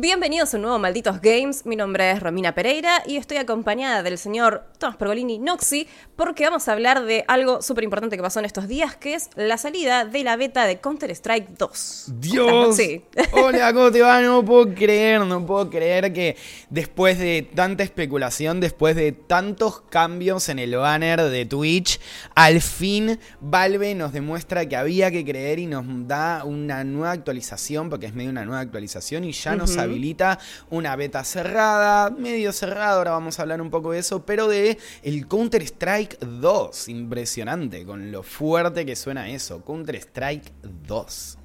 Bienvenidos a un nuevo Malditos Games. Mi nombre es Romina Pereira y estoy acompañada del señor Tomás Pergolini Noxi porque vamos a hablar de algo súper importante que pasó en estos días, que es la salida de la beta de Counter-Strike 2. Dios. Sí. Hola, ¿cómo te va? No puedo creer, no puedo creer que después de tanta especulación, después de tantos cambios en el banner de Twitch, al fin Valve nos demuestra que había que creer y nos da una nueva actualización, porque es medio una nueva actualización y ya nos habilita una beta cerrada, medio cerrada, ahora vamos a hablar un poco de eso, pero de el Counter Strike 2, impresionante con lo fuerte que suena eso, Counter Strike 2.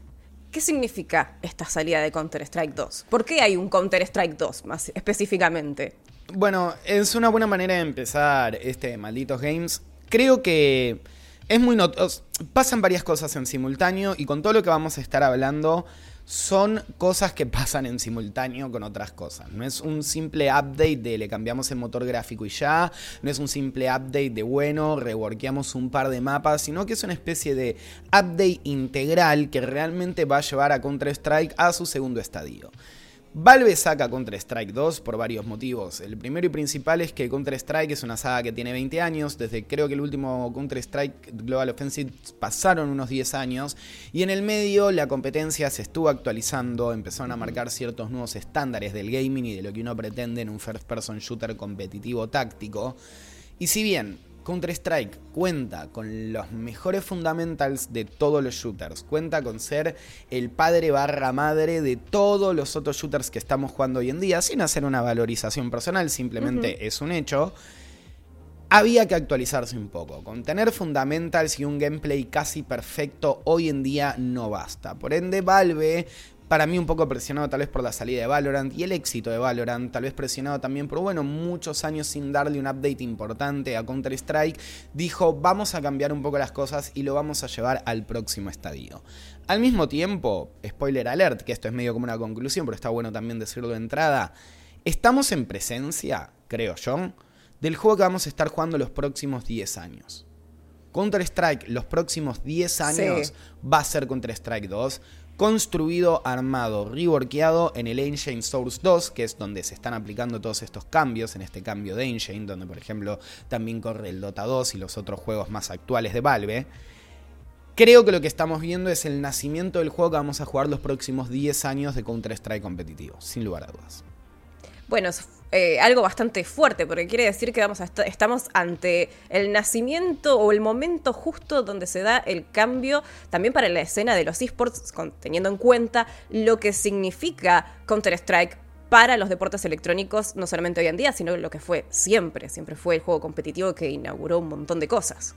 ¿Qué significa esta salida de Counter-Strike 2? ¿Por qué hay un Counter-Strike 2 más específicamente? Bueno, es una buena manera de empezar este Malditos Games. Creo que es muy notoso. Pasan varias cosas en simultáneo y con todo lo que vamos a estar hablando son cosas que pasan en simultáneo con otras cosas. No es un simple update de le cambiamos el motor gráfico y ya, no es un simple update de bueno, reworkeamos un par de mapas, sino que es una especie de update integral que realmente va a llevar a Counter-Strike a su segundo estadio. Valve saca Counter-Strike 2 por varios motivos. El primero y principal es que Counter-Strike es una saga que tiene 20 años, desde creo que el último Counter-Strike Global Offensive pasaron unos 10 años, y en el medio la competencia se estuvo actualizando, empezaron a marcar ciertos nuevos estándares del gaming y de lo que uno pretende en un first person shooter competitivo táctico. Y si bien Counter-Strike cuenta con los mejores fundamentals de todos los shooters. Cuenta con ser el padre barra madre de todos los otros shooters que estamos jugando hoy en día, sin hacer una valorización personal, simplemente es un hecho. Había que actualizarse un poco. Con tener fundamentals y un gameplay casi perfecto hoy en día no basta. Por ende, Valve para mí un poco presionado tal vez por la salida de Valorant y el éxito de Valorant, tal vez presionado también por, bueno, muchos años sin darle un update importante a Counter-Strike, dijo, vamos a cambiar un poco las cosas y lo vamos a llevar al próximo estadio. Al mismo tiempo, spoiler alert, que esto es medio como una conclusión, pero está bueno también decirlo de entrada, estamos en presencia, creo yo, del juego que vamos a estar jugando los próximos 10 años. Counter-Strike los próximos 10 años va a ser Counter-Strike 2 construido, armado, reworkeado en el Engine Source 2, que es donde se están aplicando todos estos cambios, en este cambio de Engine, donde por ejemplo también corre el Dota 2 y los otros juegos más actuales de Valve. Creo que lo que estamos viendo es el nacimiento del juego que vamos a jugar los próximos 10 años de Counter-Strike competitivo, sin lugar a dudas. Bueno, eh, algo bastante fuerte, porque quiere decir que vamos estamos ante el nacimiento o el momento justo donde se da el cambio también para la escena de los esports, teniendo en cuenta lo que significa Counter-Strike para los deportes electrónicos, no solamente hoy en día, sino lo que fue siempre. Siempre fue el juego competitivo que inauguró un montón de cosas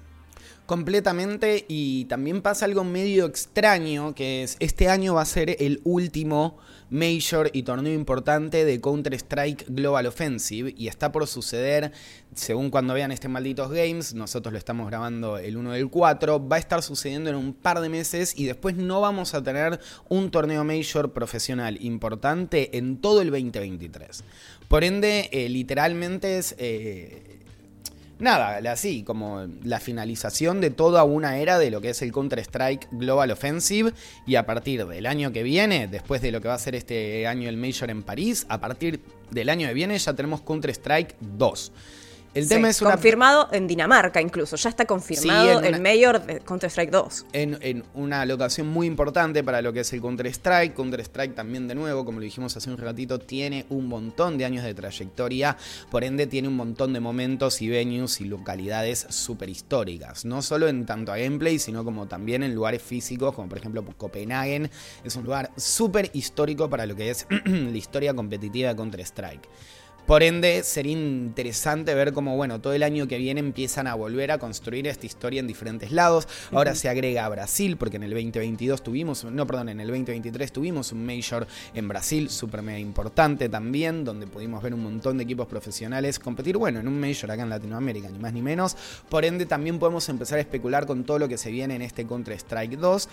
completamente y también pasa algo medio extraño que es este año va a ser el último Major y torneo importante de Counter-Strike Global Offensive y está por suceder, según cuando vean este malditos games, nosotros lo estamos grabando el 1 del 4, va a estar sucediendo en un par de meses y después no vamos a tener un torneo Major profesional importante en todo el 2023. Por ende, eh, literalmente es... Eh, nada, así, como la finalización de toda una era de lo que es el Counter-Strike Global Offensive. Y a partir del año que viene, después de lo que va a ser este año el Major en París, a partir del año que viene ya tenemos Counter-Strike 2. El tema es confirmado en Dinamarca incluso, ya está confirmado el mayor de Counter-Strike 2. En, una locación muy importante para lo que es el Counter-Strike. Counter-Strike también de nuevo, como lo dijimos hace un ratito, tiene un montón de años de trayectoria, por ende tiene un montón de momentos y venues y localidades súper históricas. No solo en tanto a gameplay, sino como también en lugares físicos, como por ejemplo Copenhagen. Es un lugar súper histórico para lo que es la historia competitiva de Counter-Strike. Por ende, sería interesante ver cómo, bueno, todo el año que viene empiezan a volver a construir esta historia en diferentes lados. Ahora se agrega a Brasil, porque en el 2022 tuvimos, no, perdón, en el 2023 tuvimos un Major en Brasil, súper mega importante también, donde pudimos ver un montón de equipos profesionales competir, bueno, en un Major acá en Latinoamérica, ni más ni menos. Por ende, también podemos empezar a especular con todo lo que se viene en este Counter-Strike 2.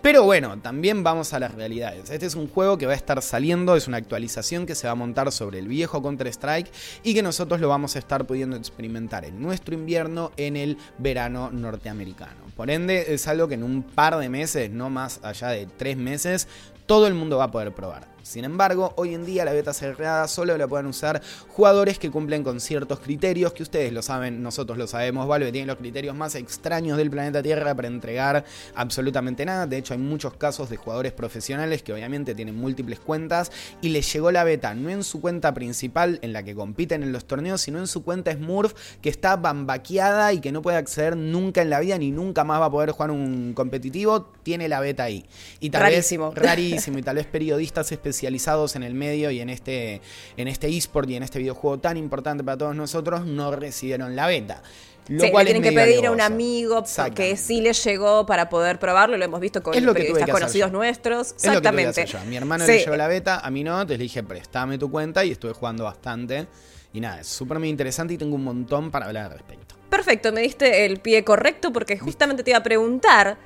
Pero bueno, también vamos a las realidades. Este es un juego que va a estar saliendo, es una actualización que se va a montar sobre el viejo Counter-Strike y que nosotros lo vamos a estar pudiendo experimentar en nuestro invierno, en el verano norteamericano. Por ende, es algo que en un par de meses, no más allá de tres meses, todo el mundo va a poder probar. Sin embargo, hoy en día la beta cerrada solo la pueden usar jugadores que cumplen con ciertos criterios, que ustedes lo saben, nosotros lo sabemos, Valve tiene los criterios más extraños del planeta Tierra para entregar absolutamente nada. De hecho, hay muchos casos de jugadores profesionales que obviamente tienen múltiples cuentas y les llegó la beta no en su cuenta principal en la que compiten en los torneos, sino en su cuenta Smurf que está bambaqueada y que no puede acceder nunca en la vida ni nunca más va a poder jugar un competitivo, tiene la beta ahí. Y tal rarísimo. Vez, rarísimo. Y tal vez periodistas especializados en el medio y en este, en este eSport y en este videojuego tan importante para todos nosotros no recibieron la beta. Lo sí, cual le tienen que pedir a un amigo que sí les llegó para poder probarlo, lo hemos visto con es lo periodistas conocidos nuestros. Exactamente. Lo que Mi hermano sí. le llegó la beta, a mí no, te le dije, préstame tu cuenta y estuve jugando bastante. Y nada, es súper muy interesante y tengo un montón para hablar al respecto. Perfecto, me diste el pie correcto porque justamente te iba a preguntar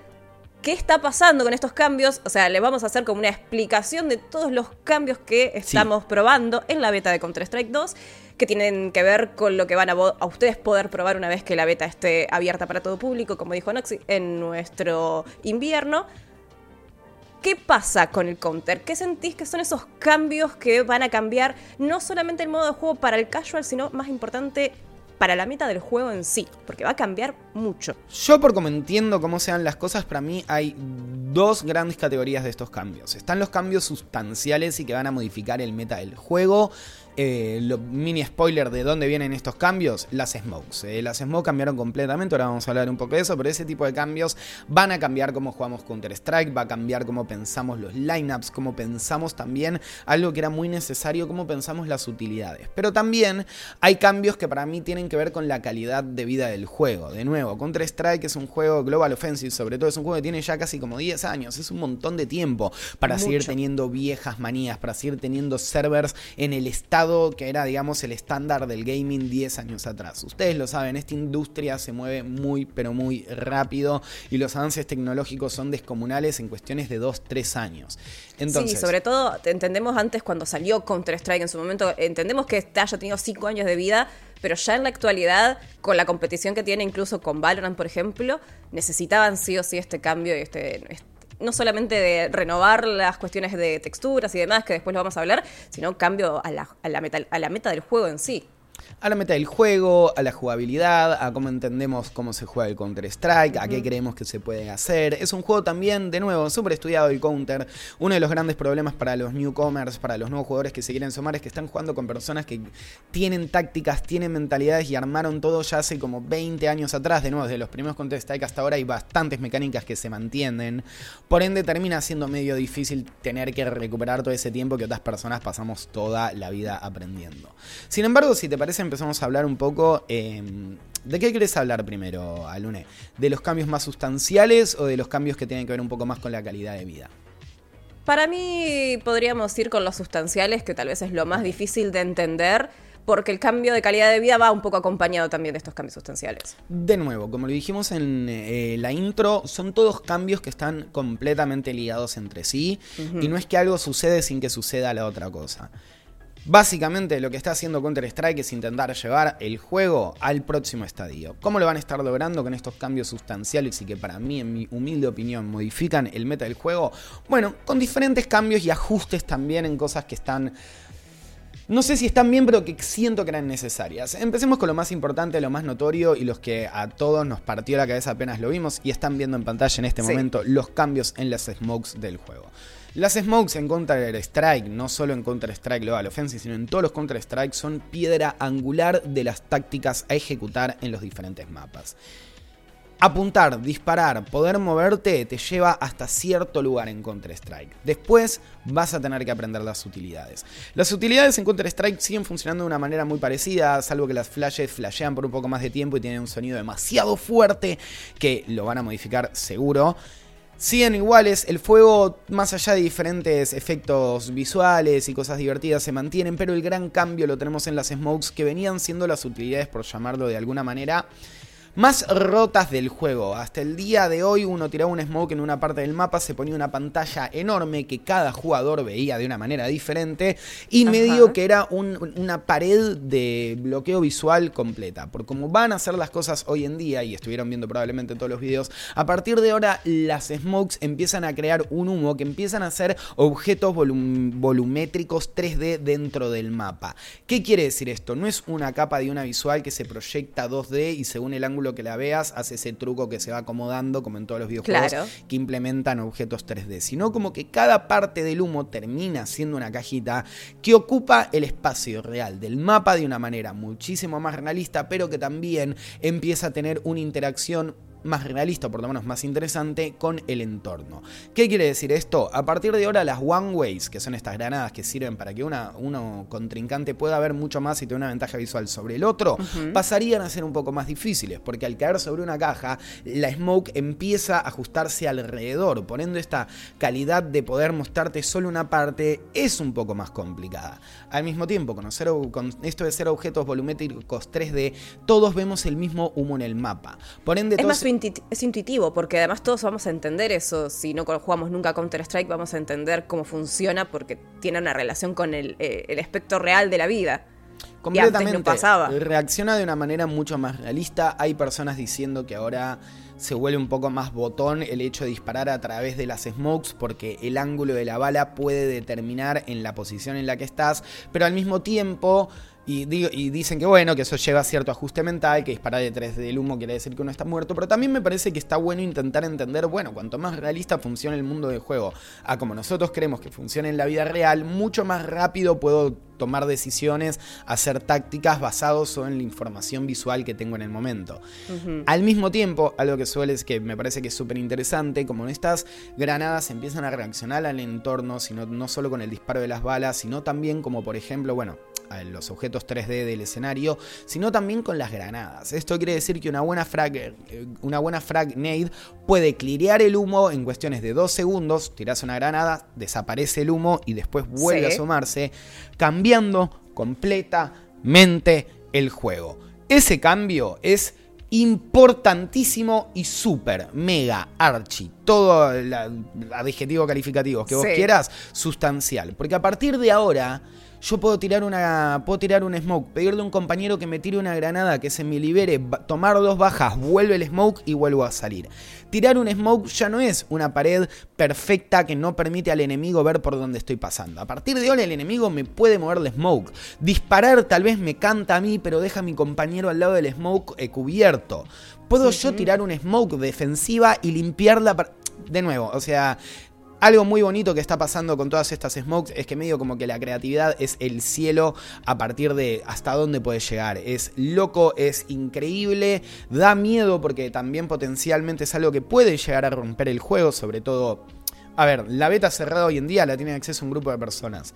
qué está pasando con estos cambios. O sea, le vamos a hacer como una explicación de todos los cambios que estamos sí. probando en la beta de Counter-Strike 2 que tienen que ver con lo que van a, a, ustedes poder probar una vez que la beta esté abierta para todo público, como dijo Noxy, en nuestro invierno. ¿Qué pasa con el counter? ¿Qué sentís que son esos cambios que van a cambiar no solamente el modo de juego para el casual, sino más importante para la meta del juego en sí, porque va a cambiar mucho. Yo por como entiendo cómo sean las cosas, para mí hay dos grandes categorías de estos cambios. Están los cambios sustanciales y que van a modificar el meta del juego. Eh, lo, mini spoiler de dónde vienen estos cambios, las smokes. Eh, las smokes cambiaron completamente, ahora vamos a hablar un poco de eso, pero ese tipo de cambios van a cambiar cómo jugamos Counter-Strike, va a cambiar cómo pensamos los lineups, cómo pensamos también algo que era muy necesario, cómo pensamos las utilidades. Pero también hay cambios que para mí tienen que ver con la calidad de vida del juego. De nuevo, Counter-Strike es un juego Global Offensive, sobre todo es un juego que tiene ya casi como 10 años, es un montón de tiempo para Mucho. seguir teniendo viejas manías, para seguir teniendo servers en el estado que era, digamos, el estándar del gaming 10 años atrás. Ustedes lo saben, esta industria se mueve muy, pero muy rápido y los avances tecnológicos son descomunales en cuestiones de 2, 3 años. Entonces, sí, sobre todo entendemos antes cuando salió Counter-Strike en su momento, entendemos que este haya tenido 5 años de vida, pero ya en la actualidad, con la competición que tiene incluso con Valorant, por ejemplo, necesitaban sí o sí este cambio y este, no solamente de renovar las cuestiones de texturas y demás, que después lo vamos a hablar, sino cambio a la, a la, a la meta del juego en sí a la meta del juego, a la jugabilidad, a cómo entendemos cómo se juega el Counter-Strike, a qué creemos que se puede hacer. Es un juego también, de nuevo, súper estudiado el Counter. Uno de los grandes problemas para los newcomers, para los nuevos jugadores que se quieren sumar, es que están jugando con personas que tienen tácticas, tienen mentalidades y armaron todo ya hace como 20 años atrás. De nuevo, desde los primeros Counter-Strike hasta ahora hay bastantes mecánicas que se mantienen. Por ende, termina siendo medio difícil tener que recuperar todo ese tiempo que otras personas pasamos toda la vida aprendiendo. Sin embargo, si te parece empezamos a hablar un poco... Eh, ¿De qué querés hablar primero, Alune? ¿De los cambios más sustanciales o de los cambios que tienen que ver un poco más con la calidad de vida? Para mí podríamos ir con los sustanciales, que tal vez es lo más difícil de entender, porque el cambio de calidad de vida va un poco acompañado también de estos cambios sustanciales. De nuevo, como lo dijimos en eh, la intro, son todos cambios que están completamente ligados entre sí, uh -huh. y no es que algo sucede sin que suceda la otra cosa. Básicamente lo que está haciendo Counter-Strike es intentar llevar el juego al próximo estadio. ¿Cómo lo van a estar logrando con estos cambios sustanciales y que para mí, en mi humilde opinión, modifican el meta del juego? Bueno, con diferentes cambios y ajustes también en cosas que están... No sé si están bien, pero que siento que eran necesarias. Empecemos con lo más importante, lo más notorio y los que a todos nos partió la cabeza apenas lo vimos y están viendo en pantalla en este sí. momento los cambios en las smokes del juego. Las smokes en Counter-Strike, no solo en Counter-Strike Global Offensive, sino en todos los Counter-Strike, son piedra angular de las tácticas a ejecutar en los diferentes mapas. Apuntar, disparar, poder moverte te lleva hasta cierto lugar en Counter-Strike. Después vas a tener que aprender las utilidades. Las utilidades en Counter-Strike siguen funcionando de una manera muy parecida, salvo que las flashes flashean por un poco más de tiempo y tienen un sonido demasiado fuerte que lo van a modificar seguro siguen iguales, el fuego, más allá de diferentes efectos visuales y cosas divertidas, se mantienen, pero el gran cambio lo tenemos en las smokes, que venían siendo las utilidades, por llamarlo de alguna manera, más rotas del juego. Hasta el día de hoy uno tiraba un smoke en una parte del mapa, se ponía una pantalla enorme que cada jugador veía de una manera diferente y medio que era una pared de bloqueo visual completa. Por como van a ser las cosas hoy en día, y estuvieron viendo probablemente todos los videos, a partir de ahora las smokes empiezan a crear un humo que empiezan a ser objetos volumétricos 3D dentro del mapa. ¿Qué quiere decir esto? No es una capa de una visual que se proyecta 2D y según el ángulo que la veas hace ese truco que se va acomodando como en todos los videojuegos que implementan objetos 3D, sino como que cada parte del humo termina siendo una cajita que ocupa el espacio real del mapa de una manera muchísimo más realista, pero que también empieza a tener una interacción más realista, por lo menos más interesante, con el entorno. ¿Qué quiere decir esto? A partir de ahora las One Ways, que son estas granadas que sirven para que una, uno contrincante pueda ver mucho más y tener una ventaja visual sobre el otro, pasarían a ser un poco más difíciles, porque al caer sobre una caja, la smoke empieza a ajustarse alrededor, poniendo esta calidad de poder mostrarte solo una parte, es un poco más complicada. Al mismo tiempo, con esto de ser objetos volumétricos 3D, todos vemos el mismo humo en el mapa. Por ende, es intuitivo, porque además todos vamos a entender eso. Si no jugamos nunca Counter-Strike, vamos a entender cómo funciona porque tiene una relación con el, eh, el espectro real de la vida. Completamente. no pasaba. Reacciona de una manera mucho más realista. Hay personas diciendo que ahora se vuelve un poco más botón el hecho de disparar a través de las smokes porque el ángulo de la bala puede determinar en la posición en la que estás, pero al mismo tiempo y, dicen que bueno, que eso lleva cierto ajuste mental, que disparar detrás del humo quiere decir que uno está muerto, pero también me parece que está bueno intentar entender, bueno, cuanto más realista funciona el mundo del juego, a como nosotros creemos que funciona en la vida real, mucho más rápido puedo tomar decisiones, hacer tácticas basados en la información visual que tengo en el momento. Al mismo tiempo, algo que suele es que me parece que es súper interesante, como estas granadas empiezan a reaccionar al entorno, sino, no solo con el disparo de las balas, sino también como por ejemplo, bueno, los objetos 3D del escenario, sino también con las granadas. Esto quiere decir que una buena frag, eh, una buena frag nade puede clirear el humo en cuestiones de 2 segundos, tiras una granada, desaparece el humo y después vuelve a asomarse, cambiando completamente el juego. Ese cambio es importantísimo y súper, mega, archi, todo el adjetivo calificativo que vos quieras, sustancial. Porque a partir de ahora yo puedo tirar una puedo tirar un smoke, pedirle a un compañero que me tire una granada, que se me libere, tomar dos bajas, vuelve el smoke y vuelvo a salir. Tirar un smoke ya no es una pared perfecta que no permite al enemigo ver por dónde estoy pasando. A partir de ahora el enemigo me puede mover el smoke. Disparar tal vez me canta a mí, pero deja a mi compañero al lado del smoke eh, cubierto. Puedo yo tirar un smoke defensiva y limpiarla de nuevo, o sea, algo muy bonito que está pasando con todas estas smokes es que medio como que la creatividad es el cielo a partir de hasta dónde puede llegar. Es loco, es increíble, da miedo porque también potencialmente es algo que puede llegar a romper el juego, sobre todo... A ver, la beta cerrada hoy en día la tiene acceso un grupo de personas.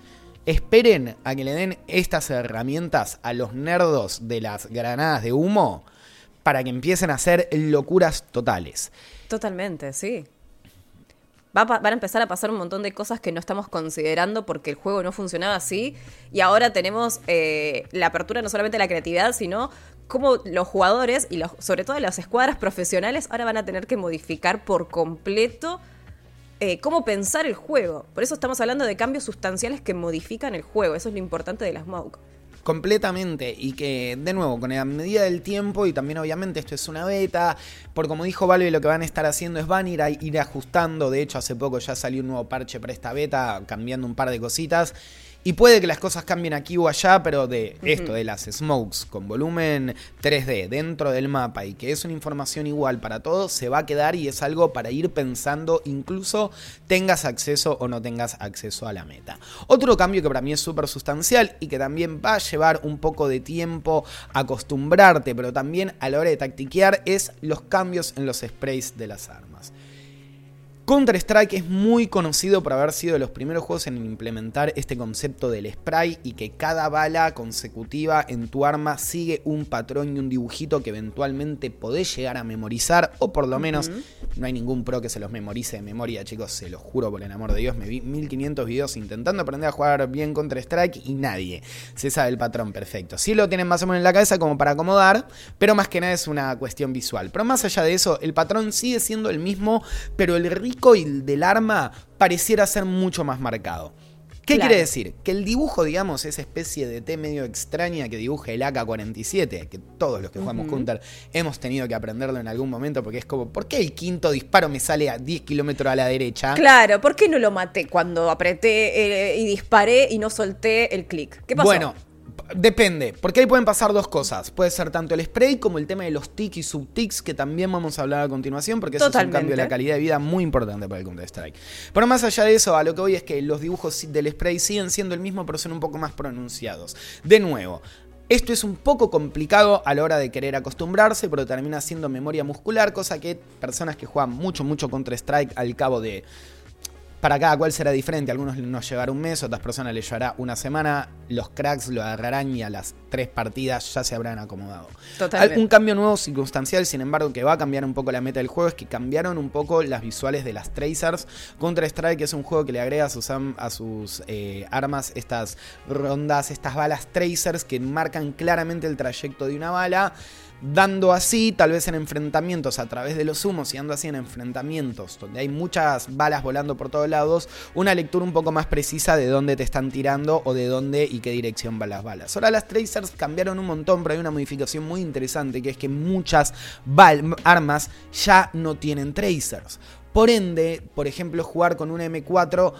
Esperen a que le den estas herramientas a los nerdos de las granadas de humo para que empiecen a hacer locuras totales. Totalmente, sí van a empezar a pasar un montón de cosas que no estamos considerando porque el juego no funcionaba así. Y ahora tenemos eh, la apertura no solamente de la creatividad, sino cómo los jugadores y sobre todo las escuadras profesionales ahora van a tener que modificar por completo eh, cómo pensar el juego. Por eso estamos hablando de cambios sustanciales que modifican el juego. Eso es lo importante de la Smoke completamente y que de nuevo con la medida del tiempo y también obviamente esto es una beta por como dijo Valve lo que van a estar haciendo es van a ir, a ir ajustando de hecho hace poco ya salió un nuevo parche para esta beta cambiando un par de cositas y puede que las cosas cambien aquí o allá, pero de esto, de las smokes con volumen 3D dentro del mapa y que es una información igual para todos, se va a quedar y es algo para ir pensando, incluso tengas acceso o no tengas acceso a la meta. Otro cambio que para mí es súper sustancial y que también va a llevar un poco de tiempo acostumbrarte, pero también a la hora de tactiquear, es los cambios en los sprays de las armas. Counter-Strike es muy conocido por haber sido de los primeros juegos en implementar este concepto del spray y que cada bala consecutiva en tu arma sigue un patrón y un dibujito que eventualmente podés llegar a memorizar o por lo menos no hay ningún pro que se los memorice de memoria, chicos, se los juro por el amor de Dios, me vi 1500 videos intentando aprender a jugar bien Counter-Strike y nadie se sabe el patrón perfecto. Sí lo tienen más o menos en la cabeza como para acomodar, pero más que nada es una cuestión visual. Pero más allá de eso, el patrón sigue siendo el mismo, pero el recoil del arma pareciera ser mucho más marcado. ¿Qué quiere decir? Que el dibujo, digamos, esa especie de T medio extraña que dibuja el AK-47, que todos los que jugamos Counter hemos tenido que aprenderlo en algún momento, porque es como, ¿por qué el quinto disparo me sale a 10 kilómetros a la derecha? Claro, ¿por qué no lo maté cuando apreté eh, y disparé y no solté el clic? ¿Qué pasó? Bueno, Depende, porque ahí pueden pasar dos cosas. Puede ser tanto el spray como el tema de los tics y subtics, que también vamos a hablar a continuación, porque eso es un cambio de la calidad de vida muy importante para el Counter-Strike. Pero más allá de eso, a lo que voy es que los dibujos del spray siguen siendo el mismo, pero son un poco más pronunciados. De nuevo, esto es un poco complicado a la hora de querer acostumbrarse, pero termina siendo memoria muscular, cosa que personas que juegan mucho, mucho Counter-Strike al cabo de para cada cual será diferente. algunos nos llevará un mes, otras personas les llevará una semana. Los cracks lo agarrarán y a las tres partidas ya se habrán acomodado. Totalmente. Un cambio nuevo circunstancial, sin embargo, que va a cambiar un poco la meta del juego es que cambiaron un poco las visuales de las tracers. Counter-Strike es un juego que le agrega a sus, a sus eh, armas estas rondas, estas balas tracers que marcan claramente el trayecto de una bala dando así, tal vez en enfrentamientos a través de los humos y dando así en enfrentamientos donde hay muchas balas volando por todos lados, una lectura un poco más precisa de dónde te están tirando o de dónde y qué dirección van las balas. Ahora las tracers cambiaron un montón, pero hay una modificación muy interesante que es que muchas armas ya no tienen tracers. Por ende, por ejemplo, jugar con una M4,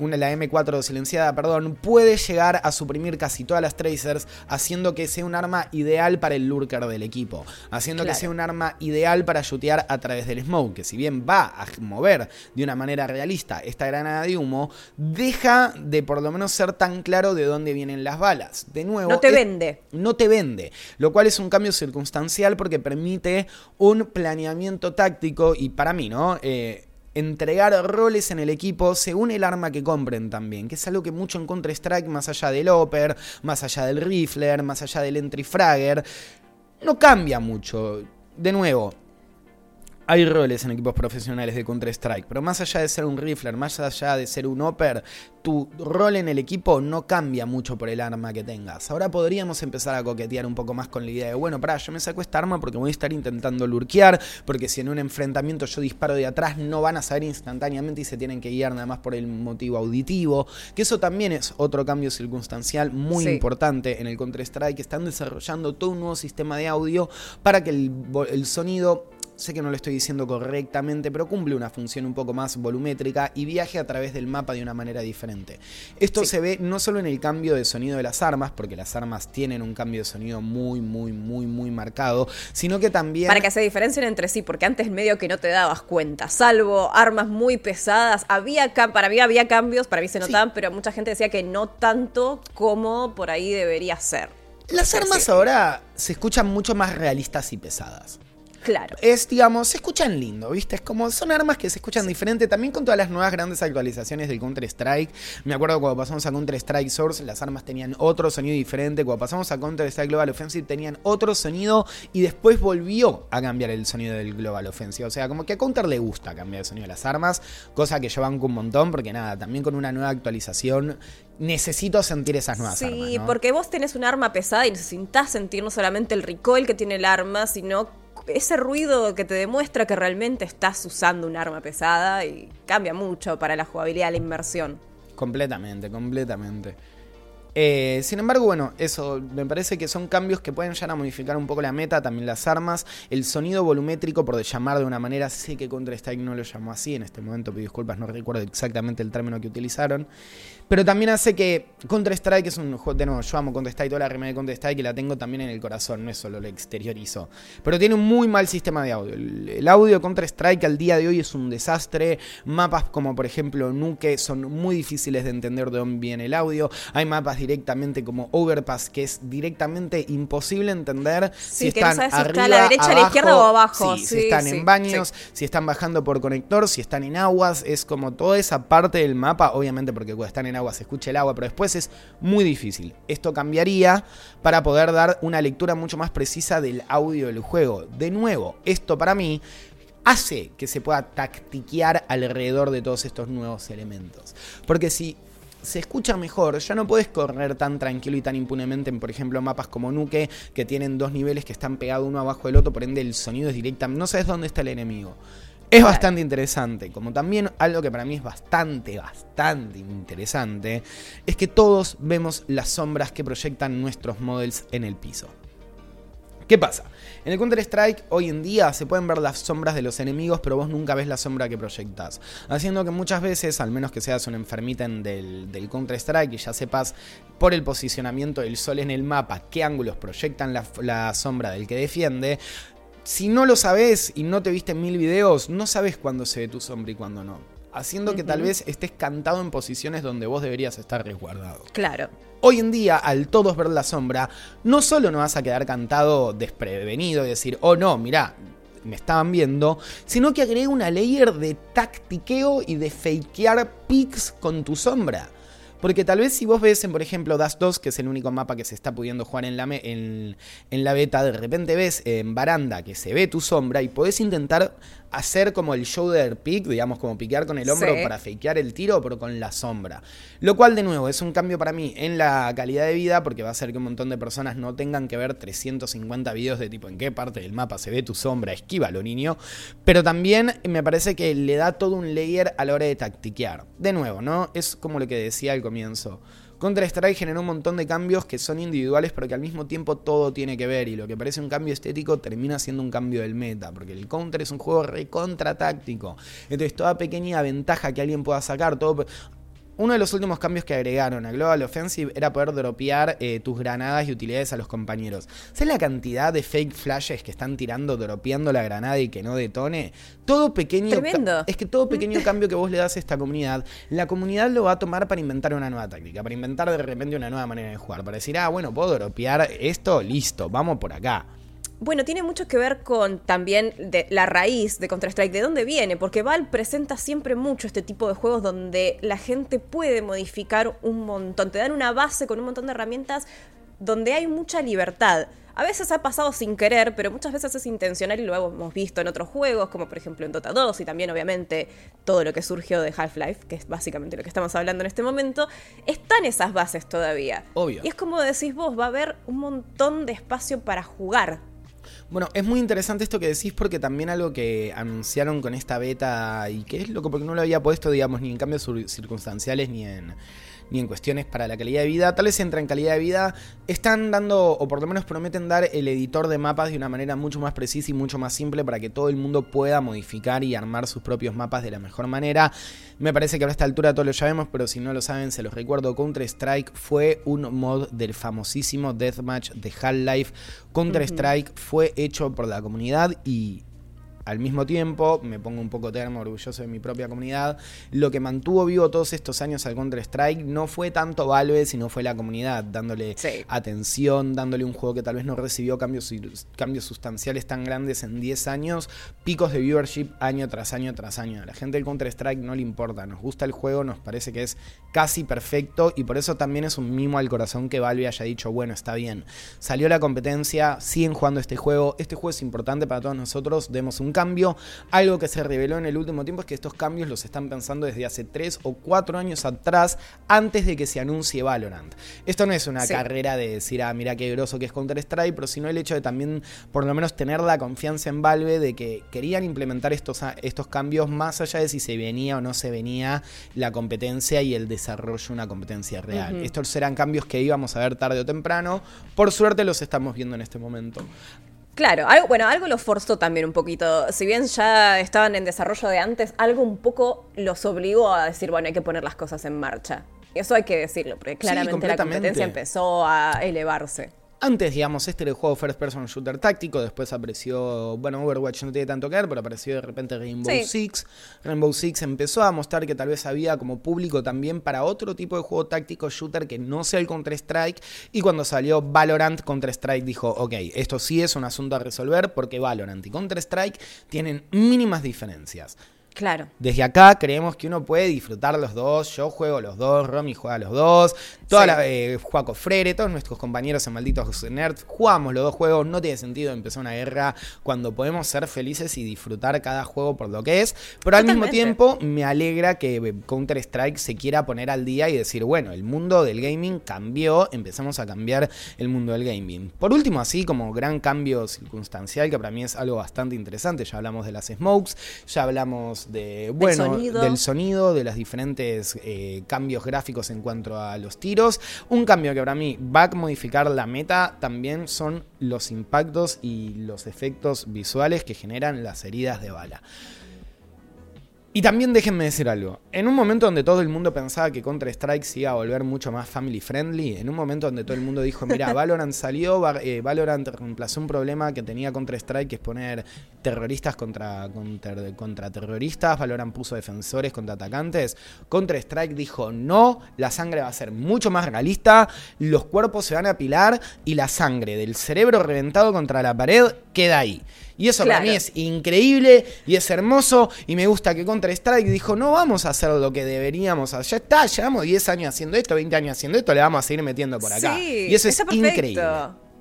una, la M4 silenciada, perdón, puede llegar a suprimir casi todas las tracers, haciendo que sea un arma ideal para el lurker del equipo, haciendo que sea un arma ideal para shootear a través del smoke, que si bien va a mover de una manera realista esta granada de humo, deja de por lo menos ser tan claro de dónde vienen las balas. De nuevo, no te vende. No te vende, lo cual es un cambio circunstancial porque permite un planeamiento táctico y para mí, ¿no? Eh, entregar roles en el equipo según el arma que compren también, que es algo que mucho en Counter-Strike, más allá del Oper, más allá del Rifler, más allá del Entry Fragger, no cambia mucho. De nuevo, hay roles en equipos profesionales de Counter-Strike, pero más allá de ser un rifler, más allá de ser un upper, tu rol en el equipo no cambia mucho por el arma que tengas. Ahora podríamos empezar a coquetear un poco más con la idea de, bueno, para, yo me saco esta arma porque voy a estar intentando lurkear, porque si en un enfrentamiento yo disparo de atrás no van a saber instantáneamente y se tienen que guiar nada más por el motivo auditivo, que eso también es otro cambio circunstancial muy importante en el Counter-Strike, están desarrollando todo un nuevo sistema de audio para que el, el sonido sé que no lo estoy diciendo correctamente, pero cumple una función un poco más volumétrica y viaje a través del mapa de una manera diferente. Esto se ve no solo en el cambio de sonido de las armas, porque las armas tienen un cambio de sonido muy, muy, muy, muy marcado, sino que también... Para que se diferencien entre sí, porque antes medio que no te dabas cuenta, salvo armas muy pesadas, había para mí había cambios, para mí se notaban, pero mucha gente decía que no tanto como por ahí debería ser. Las armas ahora se escuchan mucho más realistas y pesadas. Claro. Es, digamos, se escuchan lindo, ¿viste? Es como, son armas que se escuchan diferente. También con todas las nuevas grandes actualizaciones del Counter-Strike. Me acuerdo cuando pasamos a Counter-Strike Source, las armas tenían otro sonido diferente. Cuando pasamos a Counter-Strike Global Offensive, tenían otro sonido. Y después volvió a cambiar el sonido del Global Offensive. O sea, como que a Counter le gusta cambiar el sonido de las armas. Cosa que yo banco un montón, porque nada, también con una nueva actualización necesito sentir esas nuevas armas. Sí, porque vos tenés un arma pesada y necesitas sentir no solamente el recoil que tiene el arma, sino ese ruido que te demuestra que realmente estás usando un arma pesada y cambia mucho para la jugabilidad, la inmersión. Completamente, completamente. Eh, sin embargo, bueno, eso me parece que son cambios que pueden ya a modificar un poco la meta, también las armas, el sonido volumétrico, por llamar de una manera, sé que Counter-Strike no lo llamó así, en este momento pido disculpas, no recuerdo exactamente el término que utilizaron, pero también hace que Counter-Strike es un juego, de nuevo, yo amo Counter-Strike, toda la remera de Counter-Strike y la tengo también en el corazón, no es solo lo exteriorizo. Pero tiene un muy mal sistema de audio. El, audio Counter-Strike al día de hoy es un desastre. Mapas como por ejemplo Nuke son muy difíciles de entender de dónde viene el audio. Hay mapas directamente como Overpass, que es directamente imposible entender Sí, si que no están sabes si está arriba, a la derecha, a la abajo, izquierda o abajo. sí, Sí, si están en baños, si están bajando por conector, si están en aguas, es como toda esa parte del mapa, obviamente porque cuando están en agua se escucha el agua, pero después es muy difícil. Esto cambiaría para poder dar una lectura mucho más precisa del audio del juego. De nuevo, esto para mí hace que se pueda tactiquear alrededor de todos estos nuevos elementos. Porque si se escucha mejor, ya no puedes correr tan tranquilo y tan impunemente en, por ejemplo, mapas como Nuke, que tienen dos niveles que están pegados uno abajo del otro, por ende el sonido es directamente, no sabes dónde está el enemigo. Es Claro. bastante interesante, como también algo que para mí es bastante, bastante interesante, es que todos vemos las sombras que proyectan nuestros models en el piso. ¿Qué pasa? En el Counter-Strike hoy en día se pueden ver las sombras de los enemigos, pero vos nunca ves la sombra que proyectas. Haciendo que muchas veces, al menos que seas un enfermita en del, del Counter-Strike y ya sepas por el posicionamiento del sol en el mapa qué ángulos proyectan la, la sombra del que defiende, si no lo sabes y no te viste en mil videos, no sabes cuándo se ve tu sombra y cuándo no. Haciendo que tal vez estés cantado en posiciones donde vos deberías estar resguardado. Claro. Hoy en día, al todos ver la sombra, no solo no vas a quedar cantado desprevenido y decir, oh no, mirá, me estaban viendo, sino que agrega una layer de tactiqueo y de fakear pics con tu sombra. Porque tal vez si vos ves en, por ejemplo, Dust 2, que es el único mapa que se está pudiendo jugar en la, en, en la beta, de repente ves en baranda que se ve tu sombra y podés intentar hacer como el shoulder pick, digamos, como piquear con el hombro Sí. para fakear el tiro, pero con la sombra. Lo cual, de nuevo, es un cambio para mí en la calidad de vida, porque va a hacer que un montón de personas no tengan que ver 350 videos de tipo en qué parte del mapa se ve tu sombra, esquívalo, niño. Pero también me parece que le da todo un layer a la hora de tactiquear. De nuevo, ¿no? Es como lo que decía al comienzo. Counter-Strike generó un montón de cambios que son individuales, pero que al mismo tiempo todo tiene que ver. Y lo que parece un cambio estético termina siendo un cambio del meta, porque el Counter es un juego recontra táctico. Entonces, toda pequeña ventaja que alguien pueda sacar, todo. Uno de los últimos cambios que agregaron a Global Offensive era poder dropear eh, tus granadas y utilidades a los compañeros. ¿Sabes la cantidad de fake flashes que están tirando, dropeando la granada y que no detone? Todo pequeño. Tremendo. Es que todo pequeño cambio que vos le das a esta comunidad, la comunidad lo va a tomar para inventar una nueva táctica, para inventar de repente una nueva manera de jugar, para decir, ah, bueno, puedo dropear esto, listo, vamos por acá. Bueno, tiene mucho que ver con también de la raíz de Counter-Strike, de dónde viene, porque Valve presenta siempre mucho este tipo de juegos donde la gente puede modificar un montón, te dan una base con un montón de herramientas donde hay mucha libertad. A veces ha pasado sin querer, pero muchas veces es intencional y lo hemos visto en otros juegos, como por ejemplo en Dota 2 y también obviamente todo lo que surgió de Half-Life, que es básicamente lo que estamos hablando en este momento, están esas bases todavía. Obvio. Y es como decís vos, va a haber un montón de espacio para jugar. Bueno, es muy interesante esto que decís porque también algo que anunciaron con esta beta y que es loco porque no lo había puesto, digamos, ni en cambios circunstanciales ni en ni en cuestiones para la calidad de vida, tal vez entra en calidad de vida, están dando, o por lo menos prometen dar el editor de mapas de una manera mucho más precisa y mucho más simple para que todo el mundo pueda modificar y armar sus propios mapas de la mejor manera. Me parece que a esta altura todos lo sabemos, pero si no lo saben, se los recuerdo, Counter-Strike fue un mod del famosísimo Deathmatch de Half-Life. Counter-Strike fue hecho por la comunidad y al mismo tiempo, me pongo un poco termo, orgulloso de mi propia comunidad, lo que mantuvo vivo todos estos años al Counter-Strike no fue tanto Valve, sino fue la comunidad, dándole Sí. atención, dándole un juego que tal vez no recibió cambios, cambios sustanciales tan grandes en 10 años, picos de viewership año tras año tras año. A la gente del Counter-Strike no le importa, nos gusta el juego, nos parece que es casi perfecto y por eso también es un mimo al corazón que Valve haya dicho, bueno, está bien, salió la competencia, siguen jugando este juego, este juego es importante para todos nosotros, demos un cambio. Algo que se reveló en el último tiempo es que estos cambios los están pensando desde hace 3 o 4 años atrás, antes de que se anuncie Valorant. Esto no es una Sí. carrera de decir, ah, mira qué groso que es Counter-Strike, pero sino el hecho de también, por lo menos, tener la confianza en Valve de que querían implementar estos, estos cambios más allá de si se venía o no se venía la competencia y el desarrollo de una competencia real. Estos serán cambios que íbamos a ver tarde o temprano. Por suerte los estamos viendo en este momento. Claro, algo, bueno, algo lo forzó también un poquito. Si bien ya estaban en desarrollo de antes, algo un poco los obligó a decir, bueno, hay que poner las cosas en marcha. Y eso hay que decirlo, porque claramente la competencia empezó a elevarse. Antes, digamos, este era el juego first person shooter táctico, después apareció, bueno, Overwatch no tiene tanto que ver, pero apareció de repente Rainbow Six. Rainbow Six empezó a mostrar que tal vez había como público también para otro tipo de juego táctico shooter que no sea el Counter-Strike. Y cuando salió Valorant, Counter-Strike dijo, ok, esto sí es un asunto a resolver porque Valorant y Counter-Strike tienen mínimas diferencias. Claro. Desde acá creemos que uno puede disfrutar los dos. Yo juego los dos, Romy juega los dos. Toda la, eh, Juaco Frere, todos nuestros compañeros en Malditos Nerds, jugamos los dos juegos. No tiene sentido empezar una guerra cuando podemos ser felices y disfrutar cada juego por lo que es. Pero al mismo tiempo me alegra que Counter-Strike se quiera poner al día y decir, bueno, el mundo del gaming cambió, empezamos a cambiar el mundo del gaming. Por último, así como gran cambio circunstancial, que para mí es algo bastante interesante, ya hablamos de las smokes, ya hablamos de, bueno, del sonido, de los diferentes eh, cambios gráficos en cuanto a los tiros. Un cambio que para mí va a modificar la meta también son los impactos y los efectos visuales que generan las heridas de bala. Y también déjenme decir algo. En un momento donde todo el mundo pensaba que Counter-Strike se iba a volver mucho más family friendly, en un momento donde todo el mundo dijo, mira, Valorant salió, eh, Valorant reemplazó un problema que tenía Counter-Strike, que es poner terroristas contra, contra, contra, terroristas, Valorant puso defensores contra atacantes, Counter-Strike dijo, no, la sangre va a ser mucho más realista, los cuerpos se van a apilar y la sangre del cerebro reventado contra la pared queda ahí. Y eso para mí es increíble y es hermoso. Y me gusta que Counter-Strike dijo: No vamos a hacer lo que deberíamos hacer. Ya está, llevamos 10 años haciendo esto, 20 años haciendo esto, le vamos a seguir metiendo por acá. y eso es increíble.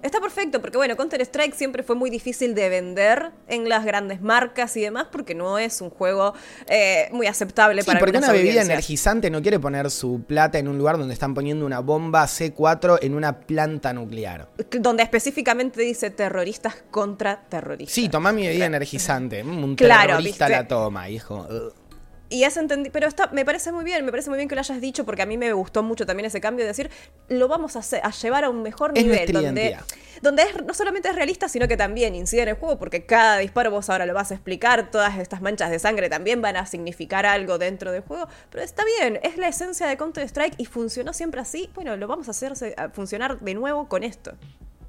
Está perfecto, porque bueno, Counter-Strike siempre fue muy difícil de vender en las grandes marcas y demás, porque no es un juego eh, muy aceptable sí, para porque una bebida energizante no quiere poner su plata en un lugar donde están poniendo una bomba C4 en una planta nuclear. Donde específicamente dice terroristas contra terroristas. Sí, toma mi bebida energizante. Mm, un terrorista la toma, hijo. Y es entendido, pero está, me parece muy bien, me parece muy bien que lo hayas dicho porque a mí me gustó mucho también ese cambio de decir, lo vamos a, hacer, a llevar a un mejor nivel donde, donde no solamente es realista, sino que también incide en el juego porque cada disparo vos ahora lo vas a explicar, todas estas manchas de sangre también van a significar algo dentro del juego, pero está bien, es la esencia de Counter Strike y funcionó siempre así, bueno, lo vamos a hacer funcionar de nuevo con esto.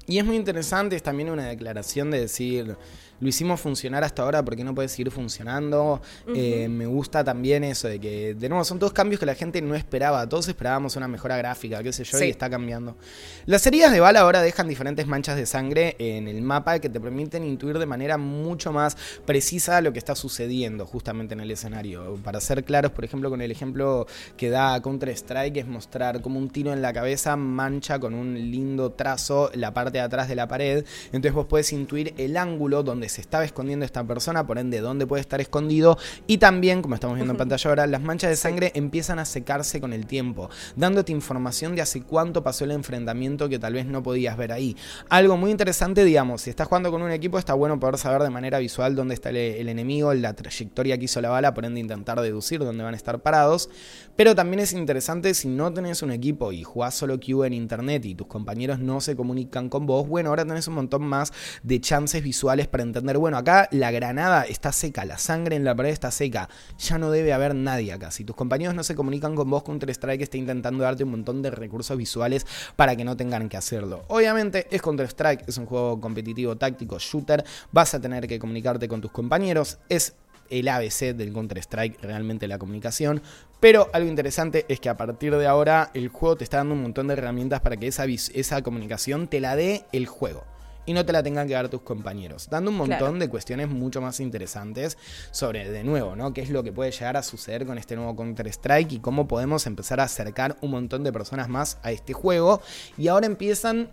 Y es muy interesante, es también una declaración de decir, lo hicimos funcionar hasta ahora, porque no puede seguir funcionando? Eh, me gusta también eso de que, de nuevo, son todos cambios que la gente no esperaba. Todos esperábamos una mejora gráfica, qué sé yo, y está cambiando. Las heridas de bala ahora dejan diferentes manchas de sangre en el mapa que te permiten intuir de manera mucho más precisa lo que está sucediendo justamente en el escenario. Para ser claros, por ejemplo, con el ejemplo que da Counter-Strike, es mostrar como un tiro en la cabeza mancha con un lindo trazo la parte de atrás de la pared. Entonces vos puedes intuir el ángulo donde se estaba escondiendo esta persona, por ende dónde puede estar escondido y también, como estamos viendo en pantalla ahora, las manchas de sangre empiezan a secarse con el tiempo, dándote información de hace cuánto pasó el enfrentamiento que tal vez no podías ver ahí. Algo muy interesante, digamos, si estás jugando con un equipo está bueno poder saber de manera visual dónde está el, enemigo, la trayectoria que hizo la bala, por ende intentar deducir dónde van a estar parados, pero también es interesante si no tenés un equipo y jugás solo Q en internet y tus compañeros no se comunican con vos, bueno, ahora tenés un montón más de chances visuales para entender, bueno, acá la granada está seca, la sangre en la pared está seca, ya no debe haber nadie acá. Si tus compañeros no se comunican con vos, Counter-Strike está intentando darte un montón de recursos visuales para que no tengan que hacerlo. Obviamente es Counter-Strike, es un juego competitivo, táctico, shooter, vas a tener que comunicarte con tus compañeros, es el ABC del Counter-Strike, realmente la comunicación. Pero algo interesante es que a partir de ahora el juego te está dando un montón de herramientas para que esa, esa comunicación te la dé el juego y no te la tengan que dar tus compañeros, dando un montón de cuestiones mucho más interesantes sobre, de nuevo, ¿no? ¿Qué es lo que puede llegar a suceder con este nuevo Counter-Strike y cómo podemos empezar a acercar un montón de personas más a este juego? Y ahora empiezan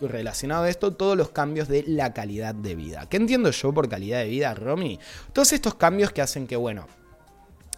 relacionado a esto todos los cambios de la calidad de vida. ¿Qué entiendo yo por calidad de vida, Romy? Todos estos cambios que hacen que, bueno,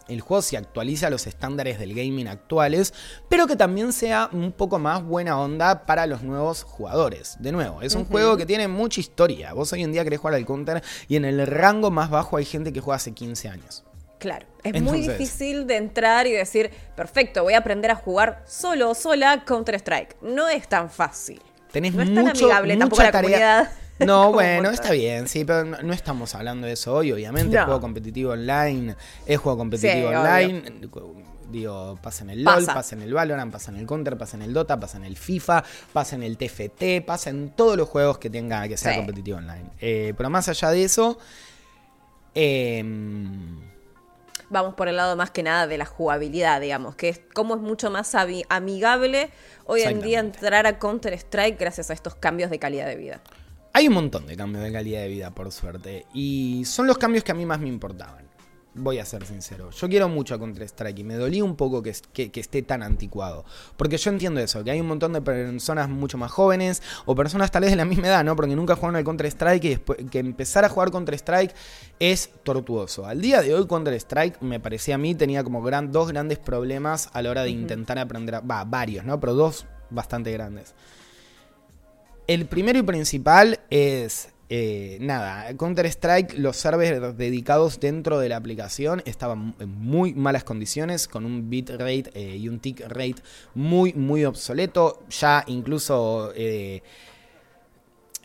el juego se actualiza a los estándares del gaming actuales, pero que también sea un poco más buena onda para los nuevos jugadores. De nuevo, es un juego que tiene mucha historia. Vos hoy en día querés jugar al Counter y en el rango más bajo hay gente que juega hace 15 años. Claro, es muy difícil de entrar y decir, perfecto, voy a aprender a jugar solo o sola Counter-Strike. No es tan fácil. Tenés no es tan amigable tampoco la comunidad No, bueno, está bien, sí, pero no, no estamos hablando de eso hoy, obviamente. No. Juego competitivo online, es juego competitivo Sí, online. Digo, pasa en el LOL, Pasa. pasa en el Valorant, pasa en el Counter, pasa en el Dota, pasa en el FIFA, pasa en el TFT, pasa en todos los juegos que tenga que sea Sí. competitivo online. Eh, pero más allá de eso, em, Vamos por el lado más que nada de la jugabilidad, digamos, que es cómo es mucho más ami- amigable hoy en día entrar a Counter-Strike gracias a estos cambios de calidad de vida. Hay un montón de cambios de calidad de vida, por suerte. Y son los cambios que a mí más me importaban. Voy a ser sincero. Yo quiero mucho a Counter-Strike y me dolía un poco que, que- que esté tan anticuado. Porque yo entiendo eso, que hay un montón de personas mucho más jóvenes o personas tal vez de la misma edad, ¿no? Porque nunca jugaron al Counter-Strike y después, que empezar a jugar Counter-Strike es tortuoso. Al día de hoy Counter-Strike, me parecía a mí, tenía como gran, dos grandes problemas a la hora de intentar aprender, a- va, varios, ¿no? Pero dos bastante grandes. El primero y principal es, eh, nada, Counter-Strike, los servers dedicados dentro de la aplicación estaban en muy malas condiciones, con un bitrate eh, y un tick rate muy, muy obsoleto. Ya incluso... eh,